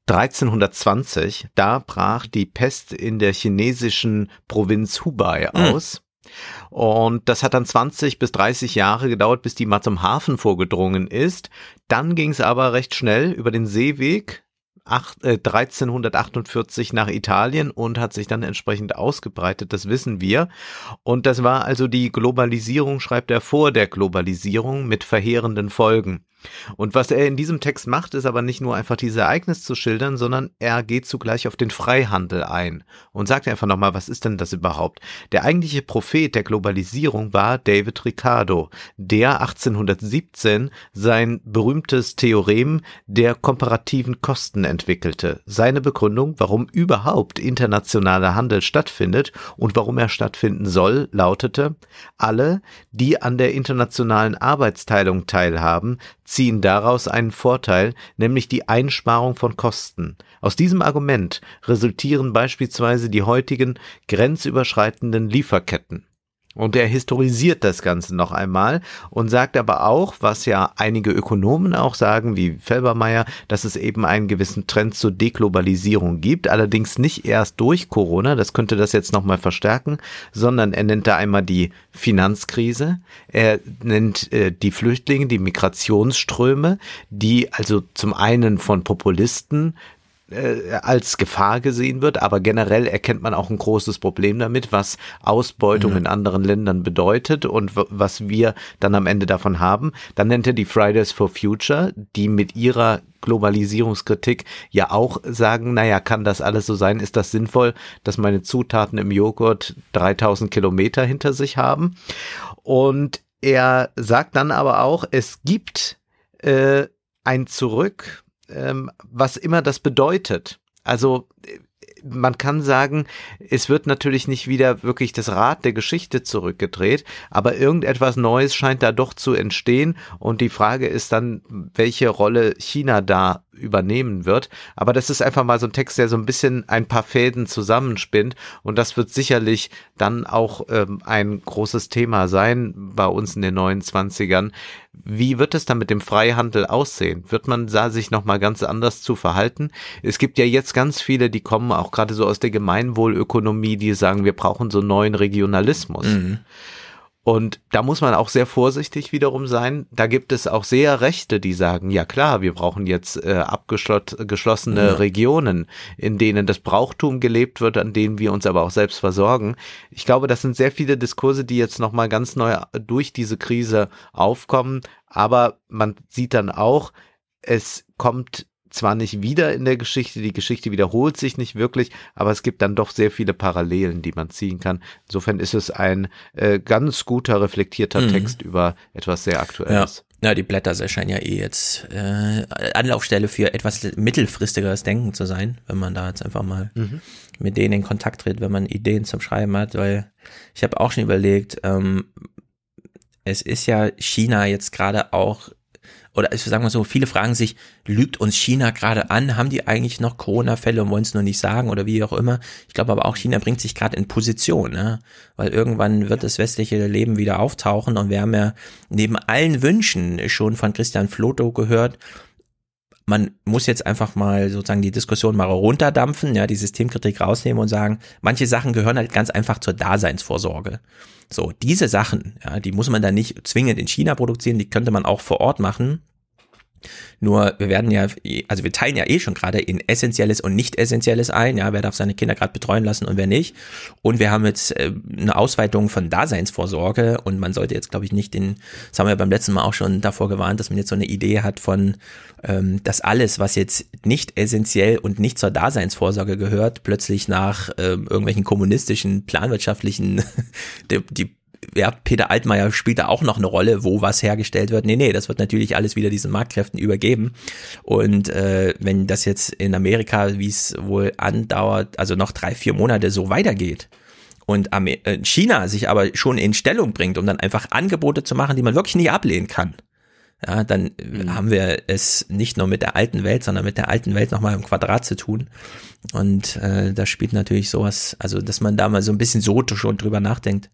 1320. Da brach die Pest in der chinesischen Provinz Hubei hm. aus. Und das hat dann 20 bis 30 Jahre gedauert, bis die mal zum Hafen vorgedrungen ist. Dann ging es aber recht schnell über den Seeweg 8, äh, 1348 nach Italien und hat sich dann entsprechend ausgebreitet, das wissen wir. Und das war also die Globalisierung, schreibt er vor der Globalisierung mit verheerenden Folgen. Und was er in diesem Text macht, ist aber nicht nur einfach dieses Ereignis zu schildern, sondern er geht zugleich auf den Freihandel ein und sagt einfach nochmal, was ist denn das überhaupt? Der eigentliche Prophet der Globalisierung war David Ricardo, der 1817 sein berühmtes Theorem der komparativen Kosten entwickelte. Seine Begründung, warum überhaupt internationaler Handel stattfindet und warum er stattfinden soll, lautete, alle, die an der internationalen Arbeitsteilung teilhaben, ziehen daraus einen Vorteil, nämlich die Einsparung von Kosten. Aus diesem Argument resultieren beispielsweise die heutigen grenzüberschreitenden Lieferketten. Und er historisiert das Ganze noch einmal und sagt aber auch, was ja einige Ökonomen auch sagen, wie Felbermeier, dass es eben einen gewissen Trend zur Deglobalisierung gibt, allerdings nicht erst durch Corona, das könnte das jetzt nochmal verstärken, sondern er nennt da einmal die Finanzkrise, er nennt äh, die Flüchtlinge, die Migrationsströme, die also zum einen von Populisten äh, als Gefahr gesehen wird, aber generell erkennt man auch ein großes Problem damit, was Ausbeutung mhm. in anderen Ländern bedeutet und was wir dann am Ende davon haben. Dann nennt er die Fridays for Future, die mit ihrer Globalisierungskritik ja auch sagen, naja, kann das alles so sein? Ist das sinnvoll, dass meine Zutaten im Joghurt 3000 Kilometer hinter sich haben? Und er sagt dann aber auch, es gibt äh, ein Zurück ähm, was immer das bedeutet. Also man kann sagen, es wird natürlich nicht wieder wirklich das Rad der Geschichte zurückgedreht, aber irgendetwas Neues scheint da doch zu entstehen und die Frage ist dann, welche Rolle China da übernehmen wird. Aber das ist einfach mal so ein Text, der so ein bisschen ein paar Fäden zusammenspinnt und das wird sicherlich dann auch ähm, ein großes Thema sein bei uns in den 29ern. Wie wird es dann mit dem Freihandel aussehen? Wird man da sich nochmal ganz anders zu verhalten? Es gibt ja jetzt ganz viele, die kommen auch gerade so aus der Gemeinwohlökonomie, die sagen, wir brauchen so neuen Regionalismus. Mhm. Und da muss man auch sehr vorsichtig wiederum sein. Da gibt es auch sehr Rechte, die sagen, ja klar, wir brauchen jetzt äh, abgeschlossene ja. Regionen, in denen das Brauchtum gelebt wird, an denen wir uns aber auch selbst versorgen. Ich glaube, das sind sehr viele Diskurse, die jetzt nochmal ganz neu durch diese Krise aufkommen. Aber man sieht dann auch, es kommt zwar nicht wieder in der Geschichte, die Geschichte wiederholt sich nicht wirklich, aber es gibt dann doch sehr viele Parallelen, die man ziehen kann. Insofern ist es ein äh, ganz guter, reflektierter mhm. Text über etwas sehr Aktuelles. Ja. ja, die Blätter scheinen ja eh jetzt äh, Anlaufstelle für etwas mittelfristigeres Denken zu sein, wenn man da jetzt einfach mal mhm. mit denen in Kontakt tritt, wenn man Ideen zum Schreiben hat, weil ich habe auch schon überlegt, ähm, es ist ja China jetzt gerade auch oder ich sagen wir so, viele fragen sich, lügt uns China gerade an? Haben die eigentlich noch Corona-Fälle und wollen es nur nicht sagen oder wie auch immer? Ich glaube aber auch, China bringt sich gerade in Position, ne? weil irgendwann wird das westliche Leben wieder auftauchen und wir haben ja neben allen Wünschen schon von Christian Floto gehört, man muss jetzt einfach mal sozusagen die Diskussion mal runterdampfen, ja, die Systemkritik rausnehmen und sagen, manche Sachen gehören halt ganz einfach zur Daseinsvorsorge. So, diese Sachen, ja, die muss man dann nicht zwingend in China produzieren, die könnte man auch vor Ort machen. Nur wir werden ja, also wir teilen ja eh schon gerade in essentielles und nicht essentielles ein, ja, wer darf seine Kinder gerade betreuen lassen und wer nicht. Und wir haben jetzt äh, eine Ausweitung von Daseinsvorsorge und man sollte jetzt, glaube ich, nicht den, das haben wir beim letzten Mal auch schon davor gewarnt, dass man jetzt so eine Idee hat von, ähm, dass alles, was jetzt nicht essentiell und nicht zur Daseinsvorsorge gehört, plötzlich nach ähm, irgendwelchen kommunistischen, planwirtschaftlichen, die, die ja, Peter Altmaier spielt da auch noch eine Rolle, wo was hergestellt wird. Nee, nee, das wird natürlich alles wieder diesen Marktkräften übergeben. Und äh, wenn das jetzt in Amerika, wie es wohl andauert, also noch drei, vier Monate so weitergeht, und äh, China sich aber schon in Stellung bringt, um dann einfach Angebote zu machen, die man wirklich nie ablehnen kann, ja, dann mhm. haben wir es nicht nur mit der alten Welt, sondern mit der alten Welt nochmal im Quadrat zu tun. Und äh, da spielt natürlich sowas, also dass man da mal so ein bisschen so schon drüber nachdenkt,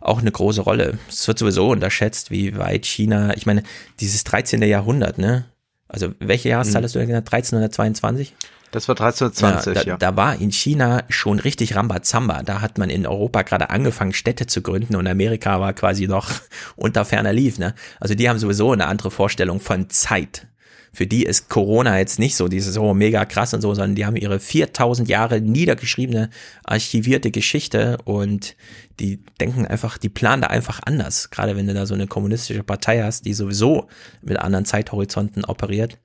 auch eine große Rolle. Es wird sowieso unterschätzt, wie weit China, ich meine, dieses 13. Jahrhundert, ne? Also welche Jahreszahl mhm. hast du genannt? 1322? Das war 1320, ja. Da, ja. da war in China schon richtig Rambazamba. Da hat man in Europa gerade angefangen, Städte zu gründen und Amerika war quasi noch unter ferner Lief. Ne? Also die haben sowieso eine andere Vorstellung von Zeit. Für die ist Corona jetzt nicht so dieses so mega krass und so, sondern die haben ihre 4000 Jahre niedergeschriebene, archivierte Geschichte und die denken einfach, die planen da einfach anders. Gerade wenn du da so eine kommunistische Partei hast, die sowieso mit anderen Zeithorizonten operiert.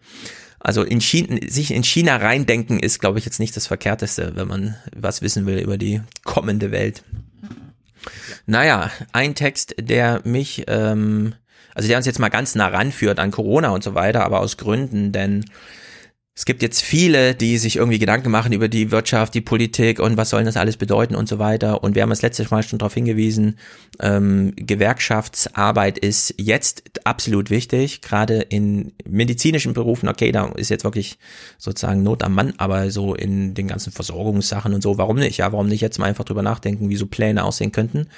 Also in China, sich in China reindenken ist, glaube ich, jetzt nicht das Verkehrteste, wenn man was wissen will über die kommende Welt. Ja. Naja, ein Text, der mich, ähm, also der uns jetzt mal ganz nah ranführt an Corona und so weiter, aber aus Gründen, denn es gibt jetzt viele, die sich irgendwie Gedanken machen über die Wirtschaft, die Politik und was soll das alles bedeuten und so weiter. Und wir haben es letztes Mal schon darauf hingewiesen, ähm, Gewerkschaftsarbeit ist jetzt absolut wichtig, gerade in medizinischen Berufen. Okay, da ist jetzt wirklich sozusagen Not am Mann, aber so in den ganzen Versorgungssachen und so, warum nicht? Ja, warum nicht jetzt mal einfach drüber nachdenken, wie so Pläne aussehen könnten?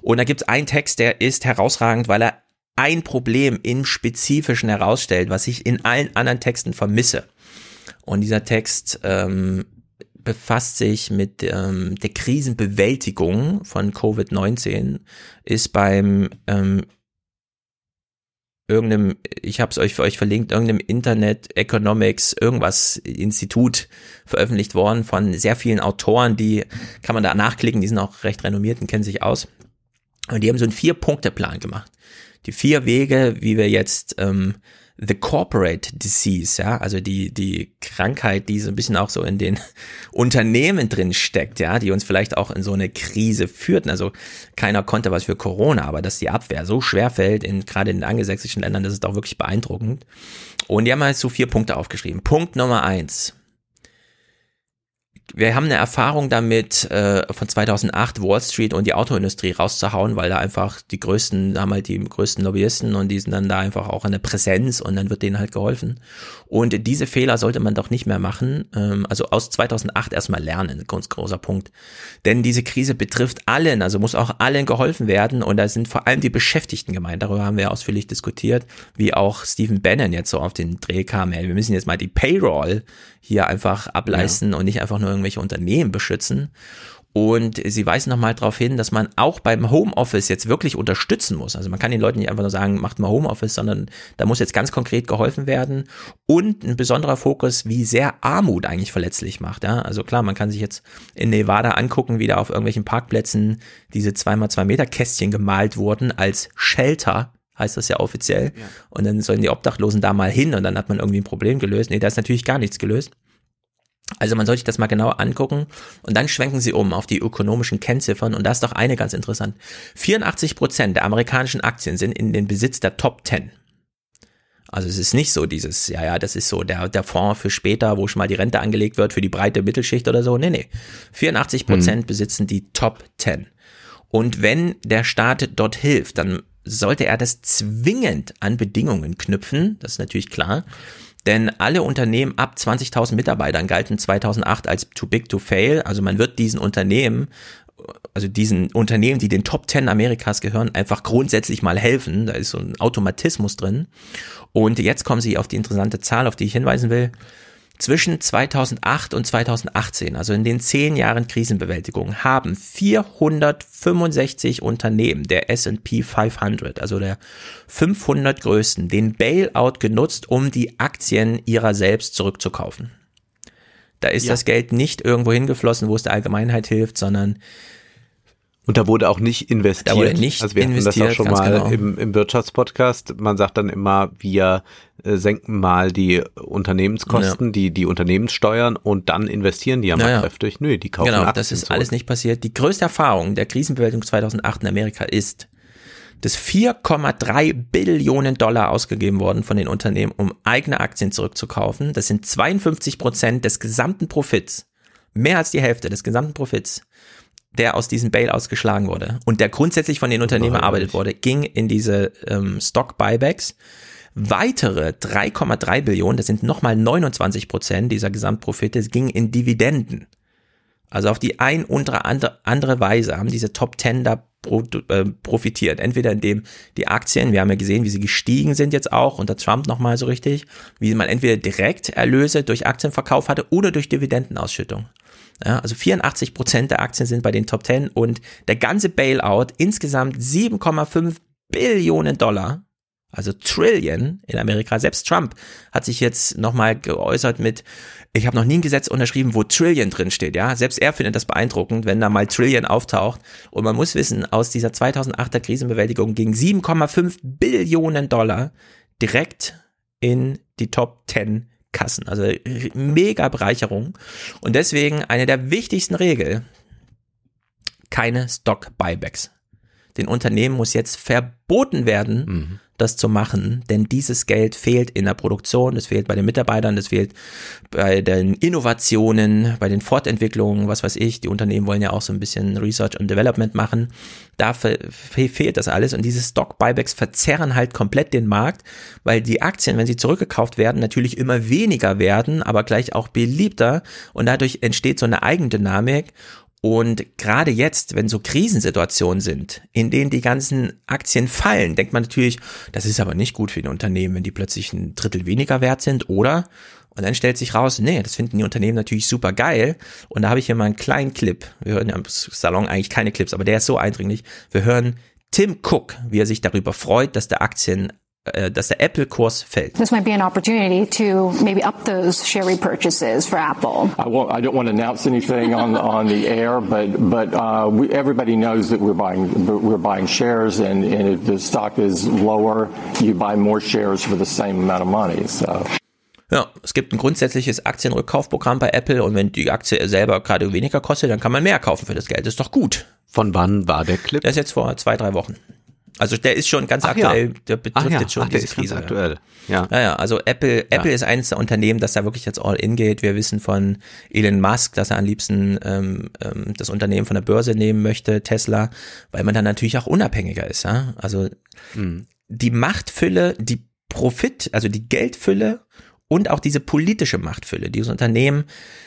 Und da gibt es einen Text, der ist herausragend, weil er ein Problem im Spezifischen herausstellt, was ich in allen anderen Texten vermisse. Und dieser Text ähm, befasst sich mit ähm, der Krisenbewältigung von Covid-19, ist beim ähm, irgendeinem, ich habe es euch für euch verlinkt, irgendeinem Internet Economics irgendwas Institut veröffentlicht worden von sehr vielen Autoren, die kann man da nachklicken, die sind auch recht renommiert und kennen sich aus. Und die haben so einen Vier-Punkte-Plan gemacht. Die vier Wege, wie wir jetzt ähm, The Corporate Disease, ja, also die, die Krankheit, die so ein bisschen auch so in den Unternehmen drin steckt, ja, die uns vielleicht auch in so eine Krise führten. Also keiner konnte was für Corona, aber dass die Abwehr so schwer fällt, in, gerade in den angelsächsischen Ländern, das ist auch wirklich beeindruckend. Und die haben halt so vier Punkte aufgeschrieben. Punkt Nummer eins. Wir haben eine Erfahrung damit, äh, von 2008 Wall Street und die Autoindustrie rauszuhauen, weil da einfach die größten, da haben halt die größten Lobbyisten und die sind dann da einfach auch eine Präsenz und dann wird denen halt geholfen. Und diese Fehler sollte man doch nicht mehr machen. Ähm, also aus 2008 erstmal lernen, ganz großer Punkt. Denn diese Krise betrifft allen, also muss auch allen geholfen werden und da sind vor allem die Beschäftigten gemeint. Darüber haben wir ausführlich diskutiert, wie auch Stephen Bannon jetzt so auf den Dreh kam. Ey, wir müssen jetzt mal die Payroll hier einfach ableisten ja. und nicht einfach nur irgendwelche Unternehmen beschützen. Und sie weisen nochmal darauf hin, dass man auch beim Homeoffice jetzt wirklich unterstützen muss. Also man kann den Leuten nicht einfach nur sagen, macht mal Homeoffice, sondern da muss jetzt ganz konkret geholfen werden. Und ein besonderer Fokus, wie sehr Armut eigentlich verletzlich macht. Ja? Also klar, man kann sich jetzt in Nevada angucken, wie da auf irgendwelchen Parkplätzen diese zweimal zwei Meter Kästchen gemalt wurden als Shelter heißt das ja offiziell. Ja. Und dann sollen die Obdachlosen da mal hin und dann hat man irgendwie ein Problem gelöst. Nee, da ist natürlich gar nichts gelöst. Also man sollte sich das mal genauer angucken und dann schwenken sie um auf die ökonomischen Kennziffern und da ist doch eine ganz interessant. 84 Prozent der amerikanischen Aktien sind in den Besitz der Top 10. Also es ist nicht so dieses, ja, ja, das ist so der, der Fonds für später, wo schon mal die Rente angelegt wird für die breite Mittelschicht oder so. Nee, nee. 84 Prozent mhm. besitzen die Top 10. Und wenn der Staat dort hilft, dann sollte er das zwingend an Bedingungen knüpfen, das ist natürlich klar. Denn alle Unternehmen ab 20.000 Mitarbeitern galten 2008 als too big to fail. Also man wird diesen Unternehmen, also diesen Unternehmen, die den Top 10 Amerikas gehören, einfach grundsätzlich mal helfen. Da ist so ein Automatismus drin. Und jetzt kommen Sie auf die interessante Zahl, auf die ich hinweisen will zwischen 2008 und 2018, also in den zehn Jahren Krisenbewältigung, haben 465 Unternehmen der S&P 500, also der 500 größten, den Bailout genutzt, um die Aktien ihrer selbst zurückzukaufen. Da ist ja. das Geld nicht irgendwo hingeflossen, wo es der Allgemeinheit hilft, sondern und da wurde auch nicht investiert. Da wurde nicht also wir investiert, hatten das auch schon mal genau. im, im Wirtschaftspodcast. Man sagt dann immer, wir äh, senken mal die Unternehmenskosten, ja. die, die Unternehmenssteuern und dann investieren die ja mal ja, kräftig. Nö, die kaufen Genau, Aktien das ist zurück. alles nicht passiert. Die größte Erfahrung der Krisenbewältigung 2008 in Amerika ist, dass 4,3 Billionen Dollar ausgegeben worden von den Unternehmen, um eigene Aktien zurückzukaufen. Das sind 52 Prozent des gesamten Profits. Mehr als die Hälfte des gesamten Profits der aus diesem Bailouts geschlagen wurde und der grundsätzlich von den Unternehmen erarbeitet wurde, ging in diese ähm, Stock-Buybacks. Weitere 3,3 Billionen, das sind nochmal 29 Prozent dieser Gesamtprofite, gingen in Dividenden. Also auf die ein oder andere Weise haben diese Top Ten da äh, profitiert. Entweder indem die Aktien, wir haben ja gesehen, wie sie gestiegen sind jetzt auch unter Trump nochmal so richtig, wie man entweder direkt Erlöse durch Aktienverkauf hatte oder durch Dividendenausschüttung. Ja, also 84 Prozent der Aktien sind bei den Top 10 und der ganze Bailout insgesamt 7,5 Billionen Dollar, also Trillion in Amerika. Selbst Trump hat sich jetzt nochmal geäußert mit, ich habe noch nie ein Gesetz unterschrieben, wo Trillion drin steht. Ja, selbst er findet das beeindruckend, wenn da mal Trillion auftaucht. Und man muss wissen, aus dieser 2008er Krisenbewältigung ging 7,5 Billionen Dollar direkt in die Top 10 Kassen. Also mega Bereicherung. Und deswegen eine der wichtigsten Regeln, keine Stock-Buybacks. Den Unternehmen muss jetzt verboten werden, mhm das zu machen, denn dieses Geld fehlt in der Produktion, es fehlt bei den Mitarbeitern, es fehlt bei den Innovationen, bei den Fortentwicklungen, was weiß ich. Die Unternehmen wollen ja auch so ein bisschen Research und Development machen. Da fehlt das alles und diese Stock-Buybacks verzerren halt komplett den Markt, weil die Aktien, wenn sie zurückgekauft werden, natürlich immer weniger werden, aber gleich auch beliebter und dadurch entsteht so eine Eigendynamik und gerade jetzt, wenn so Krisensituationen sind, in denen die ganzen Aktien fallen, denkt man natürlich, das ist aber nicht gut für die Unternehmen, wenn die plötzlich ein Drittel weniger wert sind, oder? Und dann stellt sich raus, nee, das finden die Unternehmen natürlich super geil. Und da habe ich hier mal einen kleinen Clip. Wir hören im Salon eigentlich keine Clips, aber der ist so eindringlich. Wir hören Tim Cook, wie er sich darüber freut, dass der Aktien dass der Apple-Kurs fällt. This might be an opportunity to maybe up those share repurchases for Apple. I, won't, I don't want to announce anything on on the air, but but uh, we, everybody knows that we're buying we're buying shares, and, and if the stock is lower, you buy more shares for the same amount of money. So. Ja, es gibt ein grundsätzliches Aktienrückkaufprogramm bei Apple und wenn die Aktie selber gerade weniger kostet, dann kann man mehr kaufen für das Geld. Das ist doch gut. Von wann war der Clip? Das ist jetzt vor zwei, drei Wochen. Also der ist schon ganz Ach aktuell, ja. der betrifft ja. jetzt schon Ach, diese ist ganz Krise. aktuell. Ja. Ja, ja, also Apple, Apple ist eines der Unternehmen, das da wirklich jetzt all in geht. Wir wissen von Elon Musk, dass er am liebsten ähm, ähm, das Unternehmen von der Börse nehmen möchte, Tesla, weil man dann natürlich auch unabhängiger ist. Ja? Also die Machtfülle, die Profit, also die Geldfülle und auch diese politische Machtfülle. Diese Unternehmen,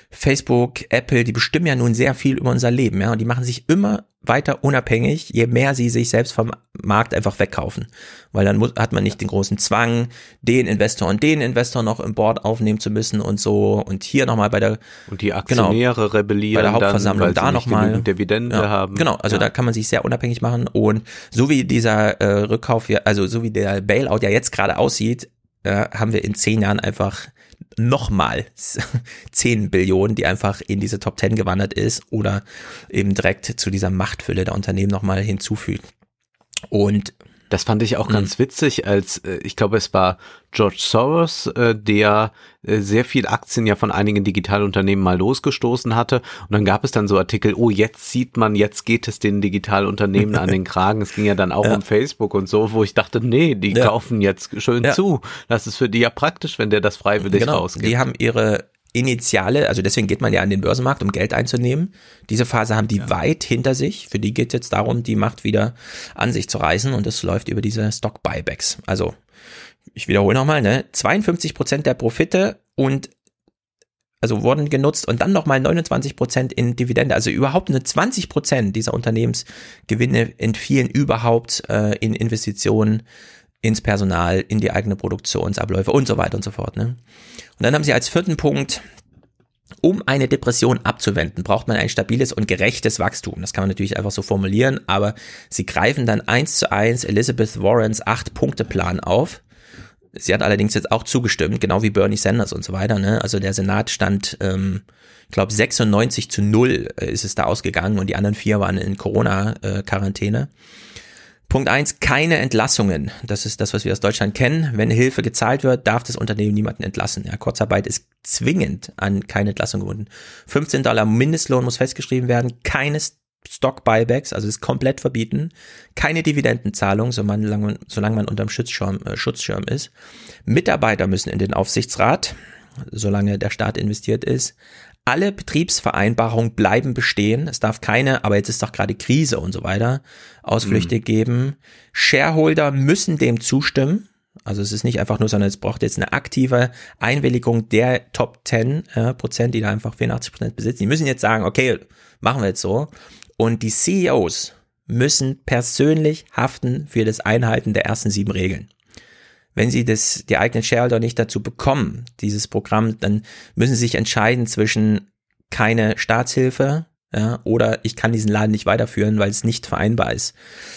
Facebook, Apple, die bestimmen ja nun sehr viel über unser Leben, ja, und die machen sich immer weiter unabhängig, je mehr sie sich selbst vom Markt einfach wegkaufen. Weil dann muss, hat man nicht den großen Zwang, den Investor und den Investor noch im Board aufnehmen zu müssen und so. Und hier nochmal bei der Und die Aktionäre rebellieren Genau. bei der Hauptversammlung dann, weil da nochmal Dividende ja, haben. Genau, also ja. da kann man sich sehr unabhängig machen und so wie dieser äh, Rückkauf, hier, also so wie der Bailout ja jetzt gerade aussieht, äh, haben wir in zehn Jahren einfach nochmal 10 Billionen, die einfach in diese Top 10 gewandert ist oder eben direkt zu dieser Machtfülle der Unternehmen nochmal hinzufügt. Und Das fand ich auch Mhm. ganz witzig, als äh, ich glaube, es war George Soros, äh, der äh, sehr viel Aktien ja von einigen Digitalunternehmen mal losgestoßen hatte. Und dann gab es dann so Artikel, oh, jetzt sieht man, jetzt geht es den Digitalunternehmen an den Kragen. Es ging ja dann auch Ja. um Facebook und so, wo ich dachte, nee, die Ja. kaufen jetzt schön Ja. zu. Das ist für die ja praktisch, wenn der das freiwillig genau, rausgibt. die haben ihre Initiale, also deswegen geht man ja an den Börsenmarkt, um Geld einzunehmen. Diese Phase haben die weit hinter sich. Für die geht jetzt darum, die Macht wieder an sich zu reißen und das läuft über diese Stock Buybacks. Also ich wiederhole nochmal, ne? 52 Prozent der Profite und also wurden genutzt und dann nochmal 29 Prozent in Dividende. Also überhaupt nur 20 Prozent dieser Unternehmensgewinne entfielen überhaupt äh, in Investitionen ins Personal, in die eigene Produktionsabläufe und so weiter und so fort. Ne? Und dann haben sie als vierten Punkt, um eine Depression abzuwenden, braucht man ein stabiles und gerechtes Wachstum. Das kann man natürlich einfach so formulieren, aber sie greifen dann eins zu eins Elizabeth Warrens Acht-Punkte-Plan auf. Sie hat allerdings jetzt auch zugestimmt, genau wie Bernie Sanders und so weiter. Ne? Also der Senat stand, ähm, ich glaube, 96 zu 0 ist es da ausgegangen und die anderen vier waren in Corona-Quarantäne. Punkt eins: keine Entlassungen. Das ist das, was wir aus Deutschland kennen. Wenn Hilfe gezahlt wird, darf das Unternehmen niemanden entlassen. Ja, Kurzarbeit ist zwingend an keine Entlassung gebunden. 15 Dollar Mindestlohn muss festgeschrieben werden. Keine Stock Buybacks, also ist komplett verbieten. Keine Dividendenzahlung, solange man, solange man unterm Schutzschirm, äh, Schutzschirm ist. Mitarbeiter müssen in den Aufsichtsrat, solange der Staat investiert ist. Alle Betriebsvereinbarungen bleiben bestehen. Es darf keine, aber jetzt ist doch gerade Krise und so weiter, Ausflüchte geben. Shareholder müssen dem zustimmen. Also es ist nicht einfach nur, sondern es braucht jetzt eine aktive Einwilligung der Top 10 äh, Prozent, die da einfach 84 Prozent besitzen. Die müssen jetzt sagen, okay, machen wir jetzt so. Und die CEOs müssen persönlich haften für das Einhalten der ersten sieben Regeln wenn sie das, die eigenen Shareholder nicht dazu bekommen, dieses Programm, dann müssen sie sich entscheiden zwischen keine Staatshilfe, ja, oder ich kann diesen Laden nicht weiterführen, weil es nicht vereinbar ist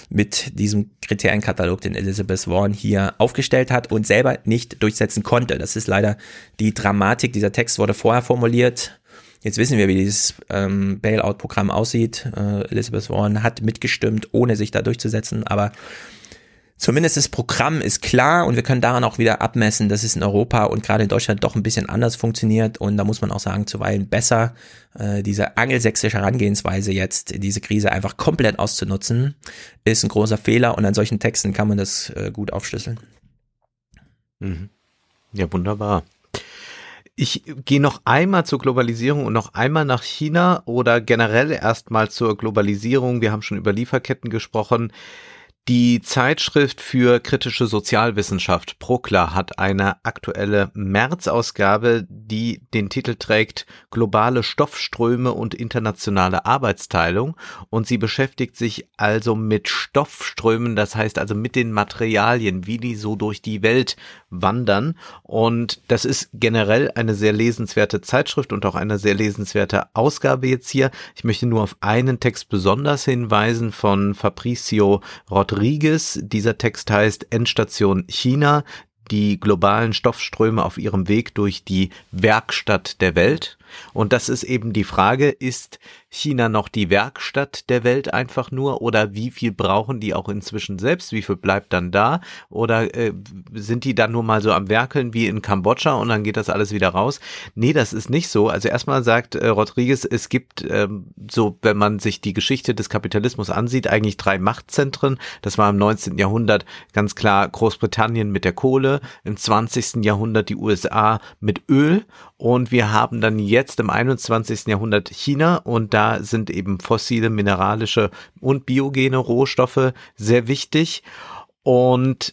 mit diesem Kriterienkatalog, den Elizabeth Warren hier aufgestellt hat und selber nicht durchsetzen konnte. Das ist leider die Dramatik. Dieser Text wurde vorher formuliert. Jetzt wissen wir, wie dieses ähm, Bailout-Programm aussieht. Äh, Elizabeth Warren hat mitgestimmt, ohne sich da durchzusetzen, aber Zumindest das Programm ist klar und wir können daran auch wieder abmessen, dass es in Europa und gerade in Deutschland doch ein bisschen anders funktioniert und da muss man auch sagen, zuweilen besser, äh, diese angelsächsische Herangehensweise jetzt, diese Krise einfach komplett auszunutzen, ist ein großer Fehler und an solchen Texten kann man das äh, gut aufschlüsseln. Mhm. Ja, wunderbar. Ich gehe noch einmal zur Globalisierung und noch einmal nach China oder generell erstmal zur Globalisierung. Wir haben schon über Lieferketten gesprochen. Die Zeitschrift für kritische Sozialwissenschaft Prokla hat eine aktuelle März-Ausgabe, die den Titel trägt Globale Stoffströme und internationale Arbeitsteilung. Und sie beschäftigt sich also mit Stoffströmen, das heißt also mit den Materialien, wie die so durch die Welt wandern und das ist generell eine sehr lesenswerte Zeitschrift und auch eine sehr lesenswerte Ausgabe jetzt hier. Ich möchte nur auf einen Text besonders hinweisen von Fabricio Rodriguez. Dieser Text heißt Endstation China, die globalen Stoffströme auf ihrem Weg durch die Werkstatt der Welt. Und das ist eben die Frage, ist China noch die Werkstatt der Welt einfach nur oder wie viel brauchen die auch inzwischen selbst? Wie viel bleibt dann da? Oder äh, sind die dann nur mal so am Werkeln wie in Kambodscha und dann geht das alles wieder raus? Nee, das ist nicht so. Also erstmal sagt äh, Rodriguez, es gibt ähm, so, wenn man sich die Geschichte des Kapitalismus ansieht, eigentlich drei Machtzentren. Das war im 19. Jahrhundert ganz klar Großbritannien mit der Kohle, im 20. Jahrhundert die USA mit Öl und wir haben dann jetzt im 21. Jahrhundert China und da sind eben fossile, mineralische und biogene Rohstoffe sehr wichtig. Und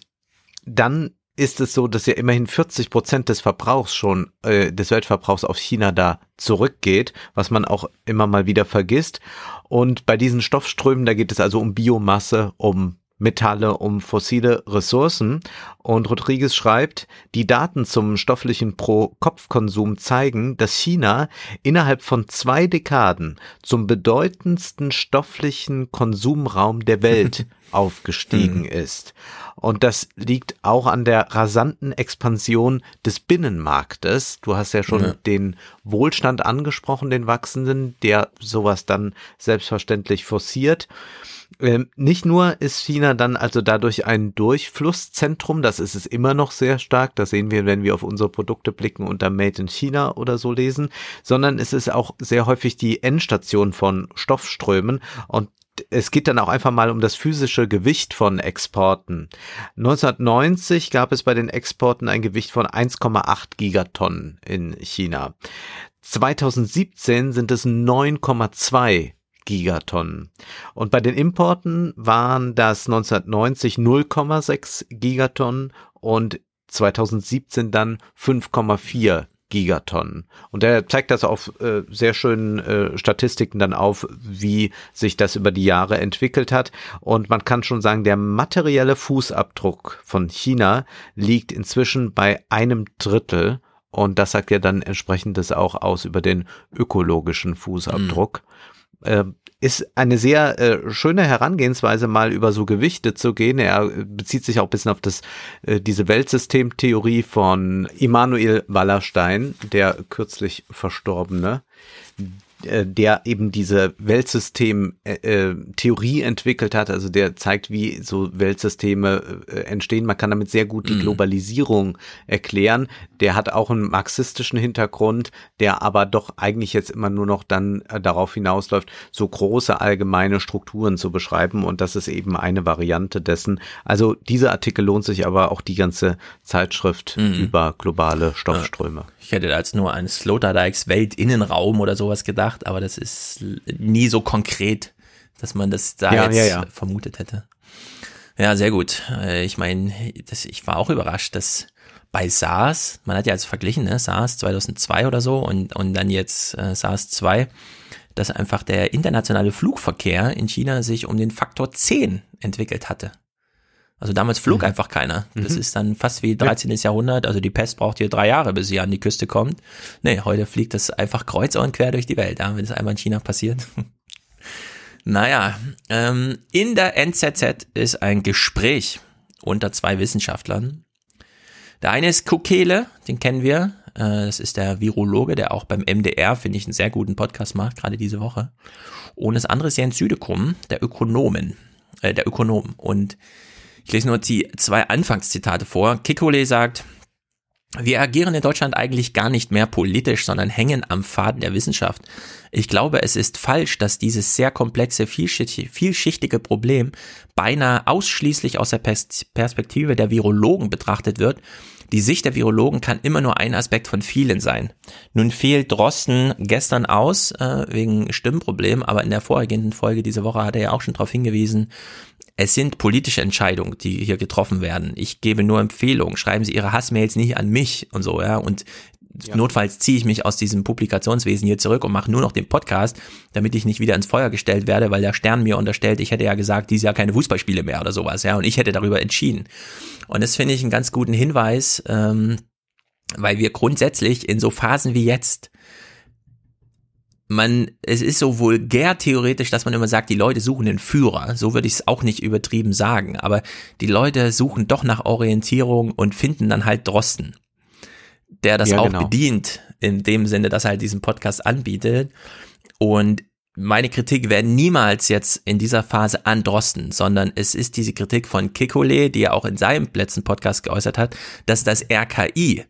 dann ist es so, dass ja immerhin 40 Prozent des Verbrauchs schon, äh, des Weltverbrauchs auf China da zurückgeht, was man auch immer mal wieder vergisst. Und bei diesen Stoffströmen, da geht es also um Biomasse, um Metalle, um fossile Ressourcen. Und Rodriguez schreibt, die Daten zum stofflichen Pro-Kopf-Konsum zeigen, dass China innerhalb von zwei Dekaden zum bedeutendsten stofflichen Konsumraum der Welt aufgestiegen hm. ist. Und das liegt auch an der rasanten Expansion des Binnenmarktes. Du hast ja schon ja. den Wohlstand angesprochen, den wachsenden, der sowas dann selbstverständlich forciert. Ähm, nicht nur ist China dann also dadurch ein Durchflusszentrum, das ist es immer noch sehr stark, das sehen wir, wenn wir auf unsere Produkte blicken unter Made in China oder so lesen, sondern es ist auch sehr häufig die Endstation von Stoffströmen und es geht dann auch einfach mal um das physische Gewicht von Exporten. 1990 gab es bei den Exporten ein Gewicht von 1,8 Gigatonnen in China. 2017 sind es 9,2 Gigatonnen. Und bei den Importen waren das 1990 0,6 Gigatonnen und 2017 dann 5,4 Gigatonnen. Und er zeigt das auf äh, sehr schönen äh, Statistiken dann auf, wie sich das über die Jahre entwickelt hat. Und man kann schon sagen, der materielle Fußabdruck von China liegt inzwischen bei einem Drittel. Und das sagt ja dann entsprechendes auch aus über den ökologischen Fußabdruck. Mhm ist eine sehr äh, schöne Herangehensweise, mal über so Gewichte zu gehen. Er bezieht sich auch ein bisschen auf das, äh, diese Weltsystemtheorie von Immanuel Wallerstein, der kürzlich verstorbene, äh, der eben diese Weltsystem-Theorie äh, entwickelt hat, also der zeigt, wie so Weltsysteme äh, entstehen. Man kann damit sehr gut die mhm. Globalisierung erklären. Der hat auch einen marxistischen Hintergrund, der aber doch eigentlich jetzt immer nur noch dann darauf hinausläuft, so große allgemeine Strukturen zu beschreiben. Und das ist eben eine Variante dessen. Also dieser Artikel lohnt sich aber auch die ganze Zeitschrift mhm. über globale Stoffströme. Ich hätte da jetzt nur an Sloterdijks Weltinnenraum oder sowas gedacht, aber das ist nie so konkret, dass man das da ja, jetzt ja, ja. vermutet hätte. Ja, sehr gut. Äh, ich meine, ich war auch überrascht, dass bei SARS, man hat ja also verglichen, ne, SARS 2002 oder so und, und dann jetzt äh, SARS 2, dass einfach der internationale Flugverkehr in China sich um den Faktor 10 entwickelt hatte. Also damals flog mhm. einfach keiner. Das mhm. ist dann fast wie 13. Ja. Jahrhundert. Also die Pest braucht hier drei Jahre, bis sie an die Küste kommt. Nee, heute fliegt das einfach kreuz und quer durch die Welt, ja, wenn es einmal in China passiert. naja, ähm, in der NZZ ist ein Gespräch unter zwei Wissenschaftlern. Der eine ist Kukele, den kennen wir. Äh, das ist der Virologe, der auch beim MDR, finde ich, einen sehr guten Podcast macht, gerade diese Woche. Und das andere ist Jens Südekum, der Ökonomen, äh, der Ökonom. Und ich lese nur die zwei Anfangszitate vor. Kikole sagt, wir agieren in Deutschland eigentlich gar nicht mehr politisch, sondern hängen am Faden der Wissenschaft. Ich glaube, es ist falsch, dass dieses sehr komplexe, vielschichtige Problem beinahe ausschließlich aus der Perspektive der Virologen betrachtet wird. Die Sicht der Virologen kann immer nur ein Aspekt von vielen sein. Nun fehlt Drosten gestern aus äh, wegen Stimmproblem, aber in der vorhergehenden Folge diese Woche hat er ja auch schon darauf hingewiesen, es sind politische Entscheidungen, die hier getroffen werden. Ich gebe nur Empfehlungen. Schreiben Sie Ihre Hassmails nicht an mich und so, ja. Und ja. notfalls ziehe ich mich aus diesem Publikationswesen hier zurück und mache nur noch den Podcast, damit ich nicht wieder ins Feuer gestellt werde, weil der Stern mir unterstellt, ich hätte ja gesagt, dieses Jahr keine Fußballspiele mehr oder sowas, ja. Und ich hätte darüber entschieden. Und das finde ich einen ganz guten Hinweis, ähm, weil wir grundsätzlich in so Phasen wie jetzt man, es ist so vulgär theoretisch, dass man immer sagt, die Leute suchen den Führer. So würde ich es auch nicht übertrieben sagen. Aber die Leute suchen doch nach Orientierung und finden dann halt Drosten. der das Ja, auch genau. bedient, in dem Sinne, dass er halt diesen Podcast anbietet. Und meine Kritik wäre niemals jetzt in dieser Phase an Drosten, sondern es ist diese Kritik von Kikole, die er auch in seinem letzten Podcast geäußert hat, dass das RKI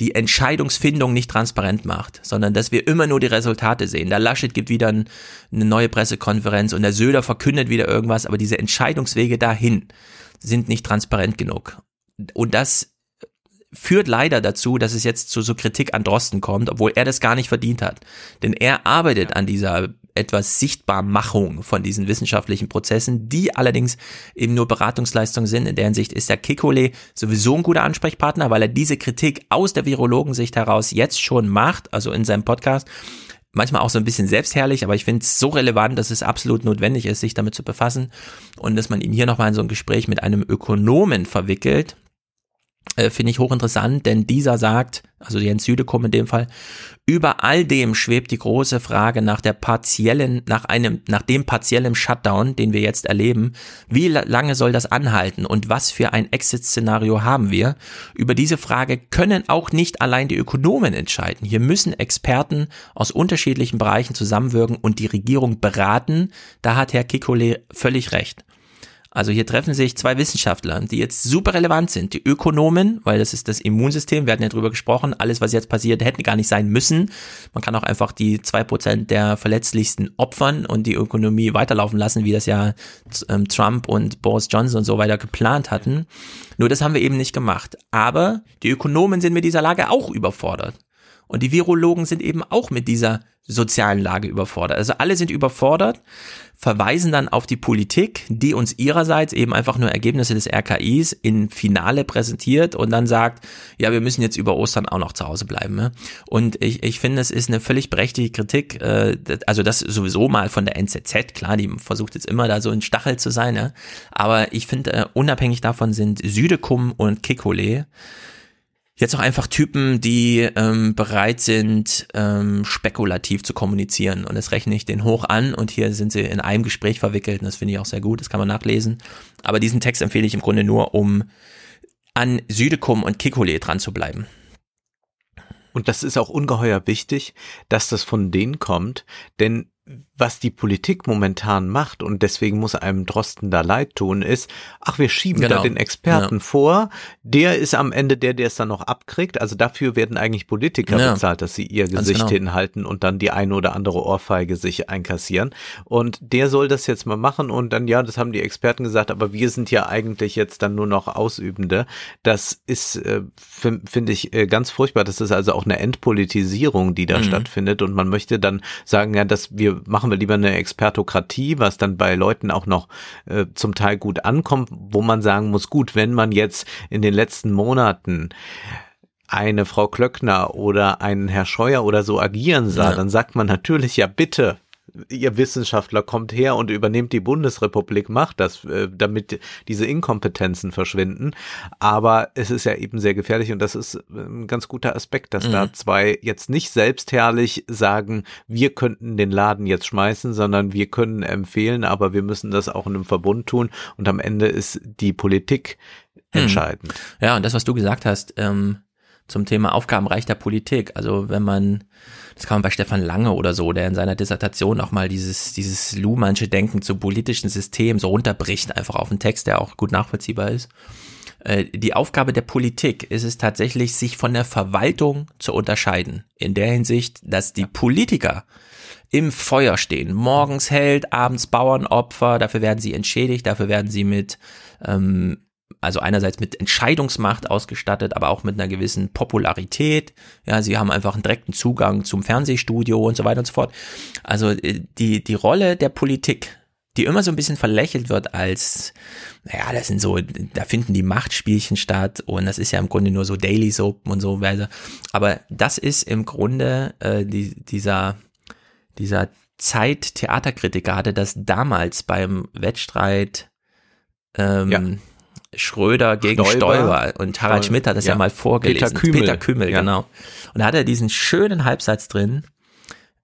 die Entscheidungsfindung nicht transparent macht, sondern dass wir immer nur die Resultate sehen. Der Laschet gibt wieder ein, eine neue Pressekonferenz und der Söder verkündet wieder irgendwas, aber diese Entscheidungswege dahin sind nicht transparent genug. Und das führt leider dazu, dass es jetzt zu so Kritik an Drosten kommt, obwohl er das gar nicht verdient hat. Denn er arbeitet an dieser etwas Sichtbarmachung von diesen wissenschaftlichen Prozessen, die allerdings eben nur Beratungsleistungen sind. In der Hinsicht ist der Kikole sowieso ein guter Ansprechpartner, weil er diese Kritik aus der Virologensicht heraus jetzt schon macht, also in seinem Podcast. Manchmal auch so ein bisschen selbstherrlich, aber ich finde es so relevant, dass es absolut notwendig ist, sich damit zu befassen und dass man ihn hier nochmal in so ein Gespräch mit einem Ökonomen verwickelt, äh, finde ich hochinteressant, denn dieser sagt, also Jens Südekum in dem Fall, über all dem schwebt die große Frage nach der partiellen, nach einem, nach dem partiellen Shutdown, den wir jetzt erleben. Wie la- lange soll das anhalten und was für ein Exit-Szenario haben wir? Über diese Frage können auch nicht allein die Ökonomen entscheiden. Hier müssen Experten aus unterschiedlichen Bereichen zusammenwirken und die Regierung beraten. Da hat Herr Kikole völlig recht. Also hier treffen sich zwei Wissenschaftler, die jetzt super relevant sind. Die Ökonomen, weil das ist das Immunsystem, wir hatten ja drüber gesprochen, alles, was jetzt passiert, hätten gar nicht sein müssen. Man kann auch einfach die zwei Prozent der verletzlichsten opfern und die Ökonomie weiterlaufen lassen, wie das ja ähm, Trump und Boris Johnson und so weiter geplant hatten. Nur das haben wir eben nicht gemacht. Aber die Ökonomen sind mit dieser Lage auch überfordert. Und die Virologen sind eben auch mit dieser sozialen Lage überfordert. Also alle sind überfordert, verweisen dann auf die Politik, die uns ihrerseits eben einfach nur Ergebnisse des RKIs in Finale präsentiert und dann sagt, ja, wir müssen jetzt über Ostern auch noch zu Hause bleiben. Ne? Und ich, ich finde, es ist eine völlig berechtigte Kritik, äh, also das sowieso mal von der NZZ, klar, die versucht jetzt immer da so ein Stachel zu sein, ne? aber ich finde, äh, unabhängig davon sind Südekum und Kikole Jetzt auch einfach Typen, die ähm, bereit sind, ähm, spekulativ zu kommunizieren. Und das rechne ich den hoch an. Und hier sind sie in einem Gespräch verwickelt. Und das finde ich auch sehr gut. Das kann man nachlesen. Aber diesen Text empfehle ich im Grunde nur, um an Südekum und Kikole dran zu bleiben. Und das ist auch ungeheuer wichtig, dass das von denen kommt, denn was die Politik momentan macht, und deswegen muss einem Drosten da leid tun, ist, ach, wir schieben Genau. da den Experten Ja. vor, der ist am Ende der, der es dann noch abkriegt. Also dafür werden eigentlich Politiker Ja. bezahlt, dass sie ihr Gesicht genau. hinhalten und dann die eine oder andere Ohrfeige sich einkassieren. Und der soll das jetzt mal machen und dann, ja, das haben die Experten gesagt, aber wir sind ja eigentlich jetzt dann nur noch Ausübende. Das ist, äh, fin- finde ich, äh, ganz furchtbar. Das ist also auch eine Entpolitisierung, die da Mhm. stattfindet. Und man möchte dann sagen, ja, dass wir machen wir lieber eine Expertokratie, was dann bei Leuten auch noch äh, zum Teil gut ankommt, wo man sagen muss, gut, wenn man jetzt in den letzten Monaten eine Frau Klöckner oder einen Herr Scheuer oder so agieren sah, Ja. dann sagt man natürlich, ja bitte, ihr Wissenschaftler kommt her und übernehmt die Bundesrepublik, macht das, äh, damit diese Inkompetenzen verschwinden. Aber es ist ja eben sehr gefährlich und das ist äh, ein ganz guter Aspekt, dass Mhm. da zwei jetzt nicht selbstherrlich sagen, wir könnten den Laden jetzt schmeißen, sondern wir können empfehlen, aber wir müssen das auch in einem Verbund tun und am Ende ist die Politik Mhm. entscheidend. Ja, und das, was du gesagt hast, ähm, zum Thema Aufgabenreich der Politik. Also wenn man, das kann man bei Stefan Lange oder so, der in seiner Dissertation auch mal dieses, dieses Luhmannsche Denken zum politischen System so runterbricht, einfach auf einen Text, der auch gut nachvollziehbar ist. Äh, Die Aufgabe der Politik ist es tatsächlich, sich von der Verwaltung zu unterscheiden. In der Hinsicht, dass die Politiker im Feuer stehen. Morgens Held, abends Bauernopfer, dafür werden sie entschädigt, dafür werden sie mit ähm, also einerseits mit Entscheidungsmacht ausgestattet, aber auch mit einer gewissen Popularität. Ja, sie haben einfach einen direkten Zugang zum Fernsehstudio und so weiter und so fort. Also äh, die, die Rolle der Politik, die immer so ein bisschen verlächelt wird als, naja, das sind so, da finden die Machtspielchen statt und das ist ja im Grunde nur so Daily Soap und so weiter. Aber das ist im Grunde äh, die, dieser, dieser Zeit-Theaterkritiker hatte das damals beim Wettstreit ähm, Ja. Schröder gegen Stoiber. Stoiber, und Harald Schmidt hat das ja, ja. mal vorgelesen. Peter Kümel. Peter Kümmel, Ja. genau. Und da hat er diesen schönen Halbsatz drin,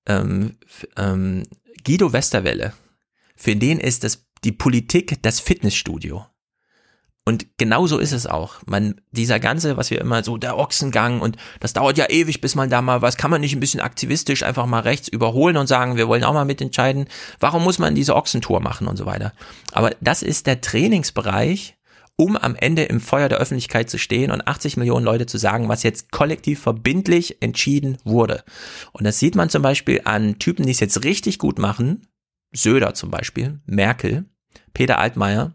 ähm, ähm, Guido Westerwelle, für den ist das die Politik das Fitnessstudio. Und genau so ist es auch. Man, dieser ganze, was wir immer so, der Ochsengang und das dauert ja ewig, bis man da mal was, kann man nicht ein bisschen aktivistisch einfach mal rechts überholen und sagen, wir wollen auch mal mitentscheiden. Warum muss man diese Ochsentour machen und so weiter? Aber das ist der Trainingsbereich, um am Ende im Feuer der Öffentlichkeit zu stehen und 80 Millionen Leute zu sagen, was jetzt kollektiv verbindlich entschieden wurde. Und das sieht man zum Beispiel an Typen, die es jetzt richtig gut machen. Söder zum Beispiel, Merkel, Peter Altmaier,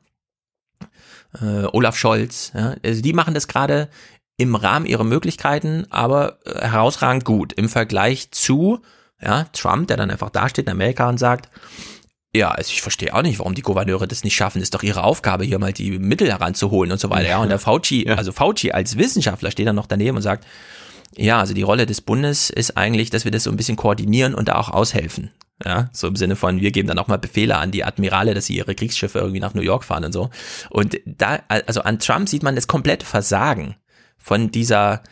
äh, Olaf Scholz, ja, also die machen das gerade im Rahmen ihrer Möglichkeiten, aber äh, herausragend gut im Vergleich zu ja, Trump, der dann einfach dasteht in Amerika und sagt, ja, also ich verstehe auch nicht, warum die Gouverneure das nicht schaffen. Ist doch ihre Aufgabe, hier mal die Mittel heranzuholen und so weiter. Ja, und der Fauci, ja. also Fauci als Wissenschaftler steht dann noch daneben und sagt, ja, also die Rolle des Bundes ist eigentlich, dass wir das so ein bisschen koordinieren und da auch aushelfen. Ja, so im Sinne von, wir geben dann auch mal Befehle an die Admirale, dass sie ihre Kriegsschiffe irgendwie nach New York fahren und so. Und da, also an Trump sieht man das komplette Versagen von dieser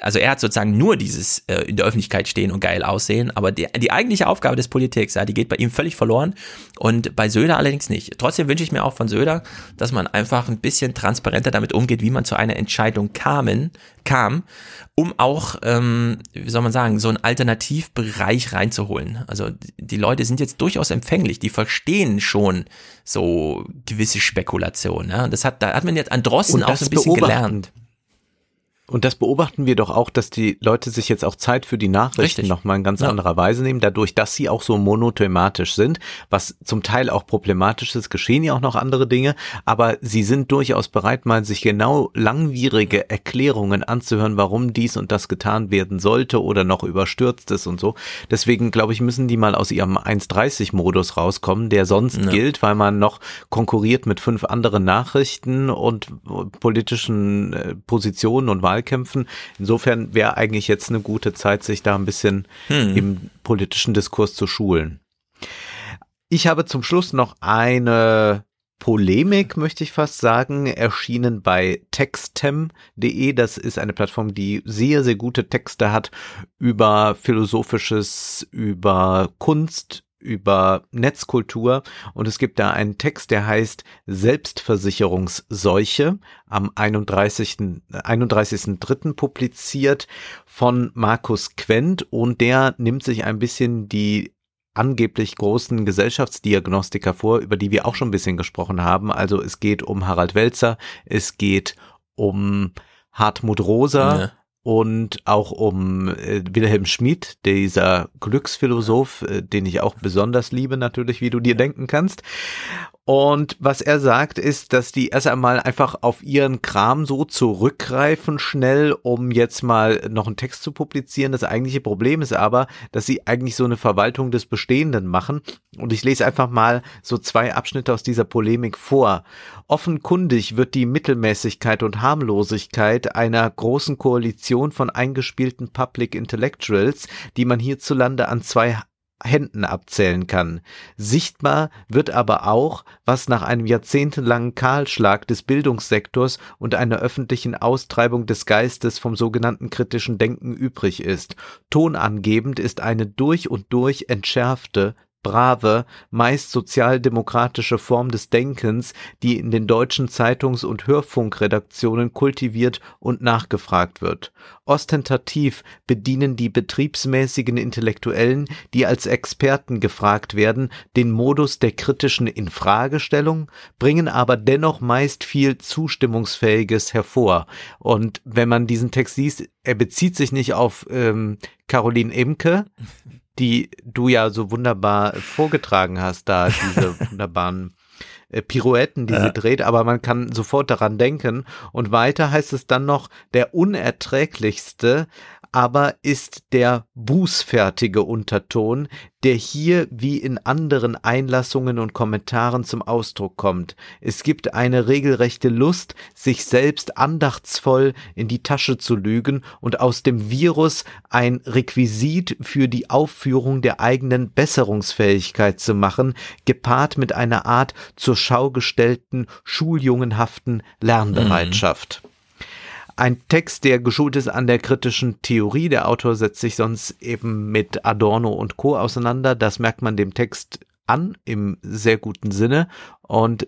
also er hat sozusagen nur dieses äh, in der Öffentlichkeit stehen und geil aussehen, aber die, die eigentliche Aufgabe des Politiks, ja, die geht bei ihm völlig verloren und bei Söder allerdings nicht. Trotzdem wünsche ich mir auch von Söder, dass man einfach ein bisschen transparenter damit umgeht, wie man zu einer Entscheidung kamen, kam, um auch, ähm, wie soll man sagen, so einen Alternativbereich reinzuholen. Also die Leute sind jetzt durchaus empfänglich, die verstehen schon so gewisse Spekulationen. Ja? Das hat, da hat man jetzt an Drossen auch so ein bisschen gelernt. Und das beobachten wir doch auch, dass die Leute sich jetzt auch Zeit für die Nachrichten nochmal in ganz ja. anderer Weise nehmen, dadurch, dass sie auch so monothematisch sind, was zum Teil auch problematisch ist, geschehen ja auch noch andere Dinge, aber sie sind durchaus bereit, mal sich genau langwierige Erklärungen anzuhören, warum dies und das getan werden sollte oder noch überstürzt ist und so. Deswegen, glaube ich, müssen die mal aus ihrem 1.30-Modus rauskommen, der sonst ja. gilt, weil man noch konkurriert mit fünf anderen Nachrichten und politischen äh, Positionen und Wahl Wahlkämpfen. Insofern wäre eigentlich jetzt eine gute Zeit, sich da ein bisschen hm. im politischen Diskurs zu schulen. Ich habe zum Schluss noch eine Polemik, möchte ich fast sagen, erschienen bei textem.de. Das ist eine Plattform, die sehr, sehr gute Texte hat über Philosophisches, über Kunst, über Netzkultur und es gibt da einen Text, der heißt Selbstversicherungsseuche am 31. 31.3. publiziert von Markus Quent und der nimmt sich ein bisschen die angeblich großen Gesellschaftsdiagnostiker vor, über die wir auch schon ein bisschen gesprochen haben. Also es geht um Harald Welzer, es geht um Hartmut Rosa, ja und auch um äh, Wilhelm Schmid, dieser Glücksphilosoph, äh, den ich auch besonders liebe natürlich, wie du dir denken kannst. Und was er sagt, ist, dass die erst einmal einfach auf ihren Kram so zurückgreifen schnell, um jetzt mal noch einen Text zu publizieren. Das eigentliche Problem ist aber, dass sie eigentlich so eine Verwaltung des Bestehenden machen. Und ich lese einfach mal so zwei Abschnitte aus dieser Polemik vor. Offenkundig wird die Mittelmäßigkeit und Harmlosigkeit einer großen Koalition von eingespielten Public Intellectuals, die man hierzulande an zwei Händen abzählen kann. Sichtbar wird aber auch, was nach einem jahrzehntelangen Kahlschlag des Bildungssektors und einer öffentlichen Austreibung des Geistes vom sogenannten kritischen Denken übrig ist. Tonangebend ist eine durch und durch entschärfte, brave, meist sozialdemokratische Form des Denkens, die in den deutschen Zeitungs- und Hörfunkredaktionen kultiviert und nachgefragt wird. Ostentativ bedienen die betriebsmäßigen Intellektuellen, die als Experten gefragt werden, den Modus der kritischen Infragestellung, bringen aber dennoch meist viel Zustimmungsfähiges hervor. Und wenn man diesen Text liest, er bezieht sich nicht auf ähm, Caroline Imke, die du ja so wunderbar vorgetragen hast, da diese wunderbaren äh, Pirouetten, die ja. sie dreht, aber man kann sofort daran denken. Und weiter heißt es dann noch, der unerträglichste aber ist der bußfertige Unterton, der hier wie in anderen Einlassungen und Kommentaren zum Ausdruck kommt. Es gibt eine regelrechte Lust, sich selbst andachtsvoll in die Tasche zu lügen und aus dem Virus ein Requisit für die Aufführung der eigenen Besserungsfähigkeit zu machen, gepaart mit einer Art zur Schau gestellten schuljungenhaften Lernbereitschaft. Mhm. Ein Text, der geschult ist an der kritischen Theorie. Der Autor setzt sich sonst eben mit Adorno und Co. auseinander. Das merkt man dem Text an, im sehr guten Sinne. Und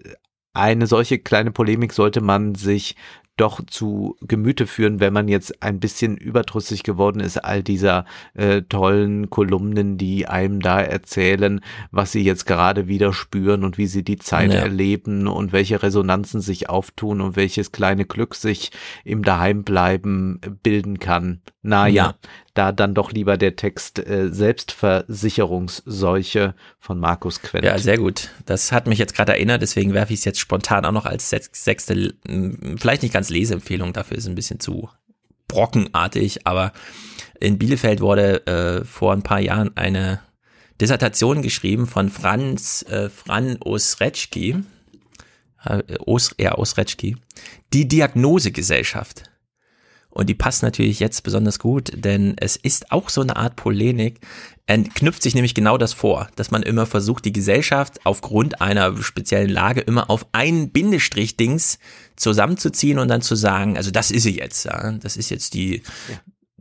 eine solche kleine Polemik sollte man sich doch zu Gemüte führen, wenn man jetzt ein bisschen überdrüssig geworden ist, all dieser äh, tollen Kolumnen, die einem da erzählen, was sie jetzt gerade wieder spüren und wie sie die Zeit ja. erleben und welche Resonanzen sich auftun und welches kleine Glück sich im Daheimbleiben bilden kann. Naja, ja da dann doch lieber der Text äh, Selbstversicherungsseuche von Markus Quent. Ja, sehr gut. Das hat mich jetzt gerade erinnert, deswegen werfe ich es jetzt spontan auch noch als sechste, vielleicht nicht ganz Leseempfehlung, dafür ist es ein bisschen zu brockenartig, aber in Bielefeld wurde äh, vor ein paar Jahren eine Dissertation geschrieben von Franz äh, Fran Osretschki, äh, Os, ja, Osretschki, die Diagnosegesellschaft. Und die passt natürlich jetzt besonders gut, denn es ist auch so eine Art Polemik, knüpft sich nämlich genau das vor, dass man immer versucht, die Gesellschaft aufgrund einer speziellen Lage immer auf einen Bindestrich-Dings zusammenzuziehen und dann zu sagen, also das ist sie jetzt, ja, das ist jetzt die,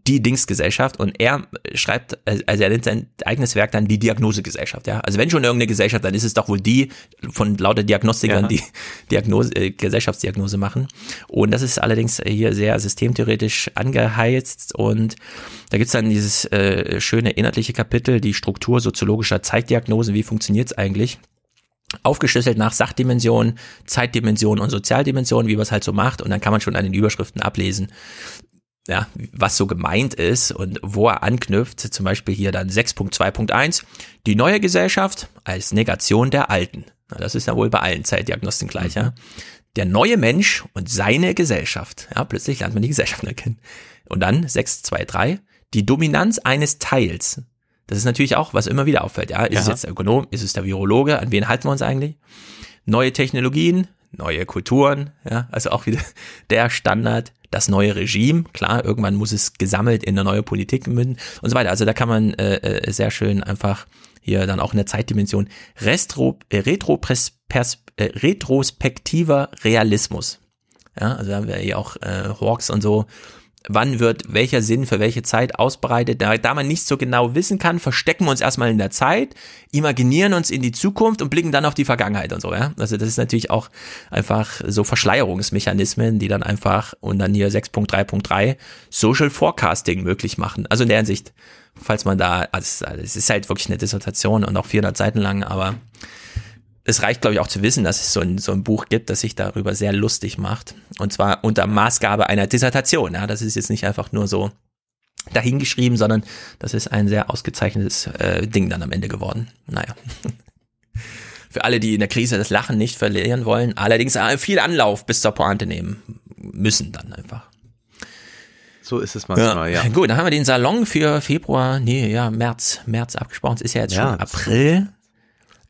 die Dingsgesellschaft und er schreibt, also er nennt sein eigenes Werk dann die Diagnosegesellschaft, ja. Also wenn schon irgendeine Gesellschaft, dann ist es doch wohl die von lauter Diagnostikern, ja. die Diagnose, äh, Gesellschaftsdiagnose machen. Und das ist allerdings hier sehr systemtheoretisch angeheizt und da gibt's dann dieses äh, schöne inhaltliche Kapitel, die Struktur soziologischer Zeitdiagnosen, wie funktioniert's eigentlich? aufgeschlüsselt nach Sachdimension, Zeitdimension und Sozialdimension, wie man es halt so macht. Und dann kann man schon an den Überschriften ablesen, ja, was so gemeint ist und wo er anknüpft, zum Beispiel hier dann 6.2.1, die neue Gesellschaft als Negation der alten. Na, das ist ja wohl bei allen Zeitdiagnosten gleich, ja. Der neue Mensch und seine Gesellschaft. Ja, plötzlich lernt man die Gesellschaft erkennen. Und dann 6.2.3, die Dominanz eines Teils. Das ist natürlich auch, was immer wieder auffällt, ja. Ist ja. es jetzt der Ökonom, ist es der Virologe, an wen halten wir uns eigentlich? Neue Technologien, neue Kulturen, ja, also auch wieder der Standard, das neue Regime, klar, irgendwann muss es gesammelt in eine neue Politik münden und so weiter. Also da kann man äh, äh sehr schön einfach hier dann auch in der Zeitdimension Restro, äh, Retro pers, äh, retrospektiver Realismus. Ja, also da haben wir ja auch äh, Hawks und so wann wird welcher Sinn für welche Zeit ausbreitet. Da, da man nicht so genau wissen kann, verstecken wir uns erstmal in der Zeit, imaginieren uns in die Zukunft und blicken dann auf die Vergangenheit und so. Ja? Also das ist natürlich auch einfach so Verschleierungsmechanismen, die dann einfach und dann hier 6.3.3 Social Forecasting möglich machen. Also in der Hinsicht, falls man da, also es ist halt wirklich eine Dissertation und auch 400 Seiten lang, aber es reicht, glaube ich, auch zu wissen, dass es so ein, so ein Buch gibt, das sich darüber sehr lustig macht. Und zwar unter Maßgabe einer Dissertation. Ja, das ist jetzt nicht einfach nur so dahingeschrieben, sondern das ist ein sehr ausgezeichnetes äh, Ding dann am Ende geworden. Naja. Für alle, die in der Krise das Lachen nicht verlieren wollen, allerdings äh, viel Anlauf bis zur Pointe nehmen müssen dann einfach. So ist es manchmal, ja. ja. Gut, dann haben wir den Salon für Februar, nee, ja, März, März abgesprochen. Es ist ja jetzt schon April.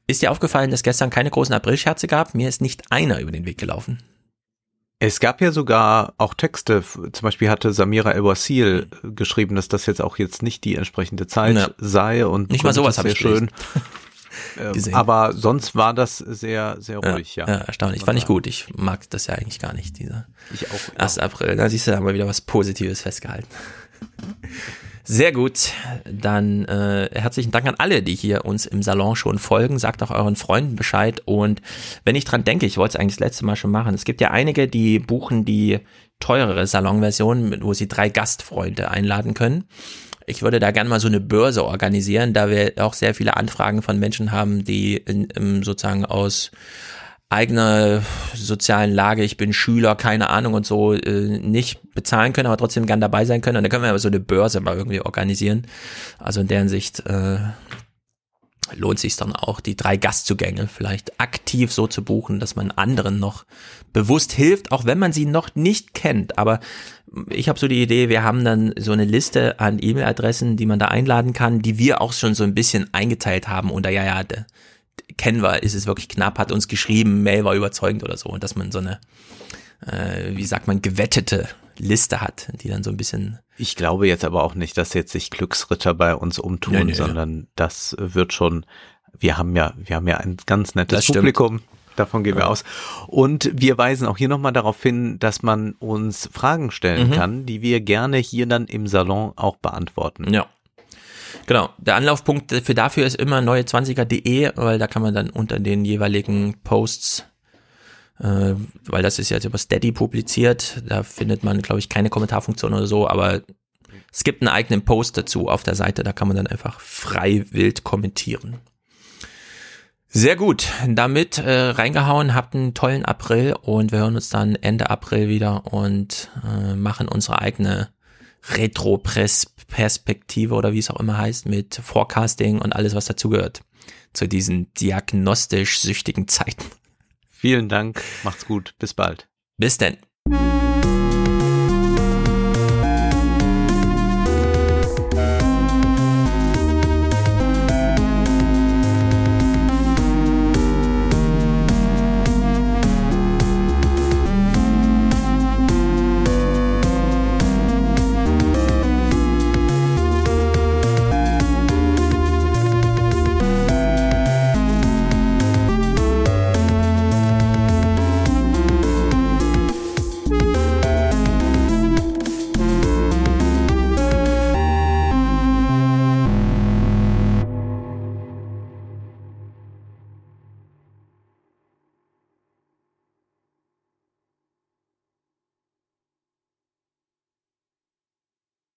Ist dir aufgefallen, dass gestern keine großen Aprilscherze gab? Mir ist nicht einer über den Weg gelaufen. Es gab ja sogar auch Texte, zum Beispiel hatte Samira El-Wasil geschrieben, dass das jetzt auch jetzt nicht die entsprechende Zeit ja. sei und nicht mal sowas habe ich schön. ähm, aber sonst war das sehr, sehr ruhig, ja. Ja, ja erstaunlich. Fand ich gut. Ich mag das ja eigentlich gar nicht, dieser ich auch, 1. April. Da siehst du, da haben wir wieder was Positives festgehalten. Sehr gut. Dann äh, herzlichen Dank an alle, die hier uns im Salon schon folgen. Sagt auch euren Freunden Bescheid. Und wenn ich dran denke, ich wollte es eigentlich das letzte Mal schon machen. Es gibt ja einige, die buchen die teurere Salonversion, wo sie drei Gastfreunde einladen können. Ich würde da gerne mal so eine Börse organisieren, da wir auch sehr viele Anfragen von Menschen haben, die in, in sozusagen aus eigener sozialen Lage, ich bin Schüler, keine Ahnung und so, äh, nicht bezahlen können, aber trotzdem gern dabei sein können. Und dann können wir aber so eine Börse mal irgendwie organisieren. Also in deren Sicht äh, lohnt sich dann auch, die drei Gastzugänge vielleicht aktiv so zu buchen, dass man anderen noch bewusst hilft, auch wenn man sie noch nicht kennt. Aber ich habe so die Idee, wir haben dann so eine Liste an E-Mail-Adressen, die man da einladen kann, die wir auch schon so ein bisschen eingeteilt haben unter, ja, ja, kennen wir, ist es wirklich knapp, hat uns geschrieben, Mail war überzeugend oder so. Und dass man so eine, äh, wie sagt man, gewettete Liste hat, die dann so ein bisschen. Ich glaube jetzt aber auch nicht, dass jetzt sich Glücksritter bei uns umtun, nee, nee, sondern ja. das wird schon, wir haben ja, wir haben ja ein ganz nettes Publikum. Davon gehen wir ja. aus. Und wir weisen auch hier nochmal darauf hin, dass man uns Fragen stellen mhm. kann, die wir gerne hier dann im Salon auch beantworten. Ja. Genau, der Anlaufpunkt für dafür ist immer neue20er.de, weil da kann man dann unter den jeweiligen Posts äh, weil das ist jetzt über Steady publiziert. Da findet man, glaube ich, keine Kommentarfunktion oder so, aber es gibt einen eigenen Post dazu auf der Seite, da kann man dann einfach frei wild kommentieren. Sehr gut, damit äh, reingehauen, habt einen tollen April und wir hören uns dann Ende April wieder und äh, machen unsere eigene Retro-Perspektive oder wie es auch immer heißt mit Forecasting und alles, was dazugehört zu diesen diagnostisch süchtigen Zeiten. Vielen Dank, macht's gut, bis bald. Bis denn.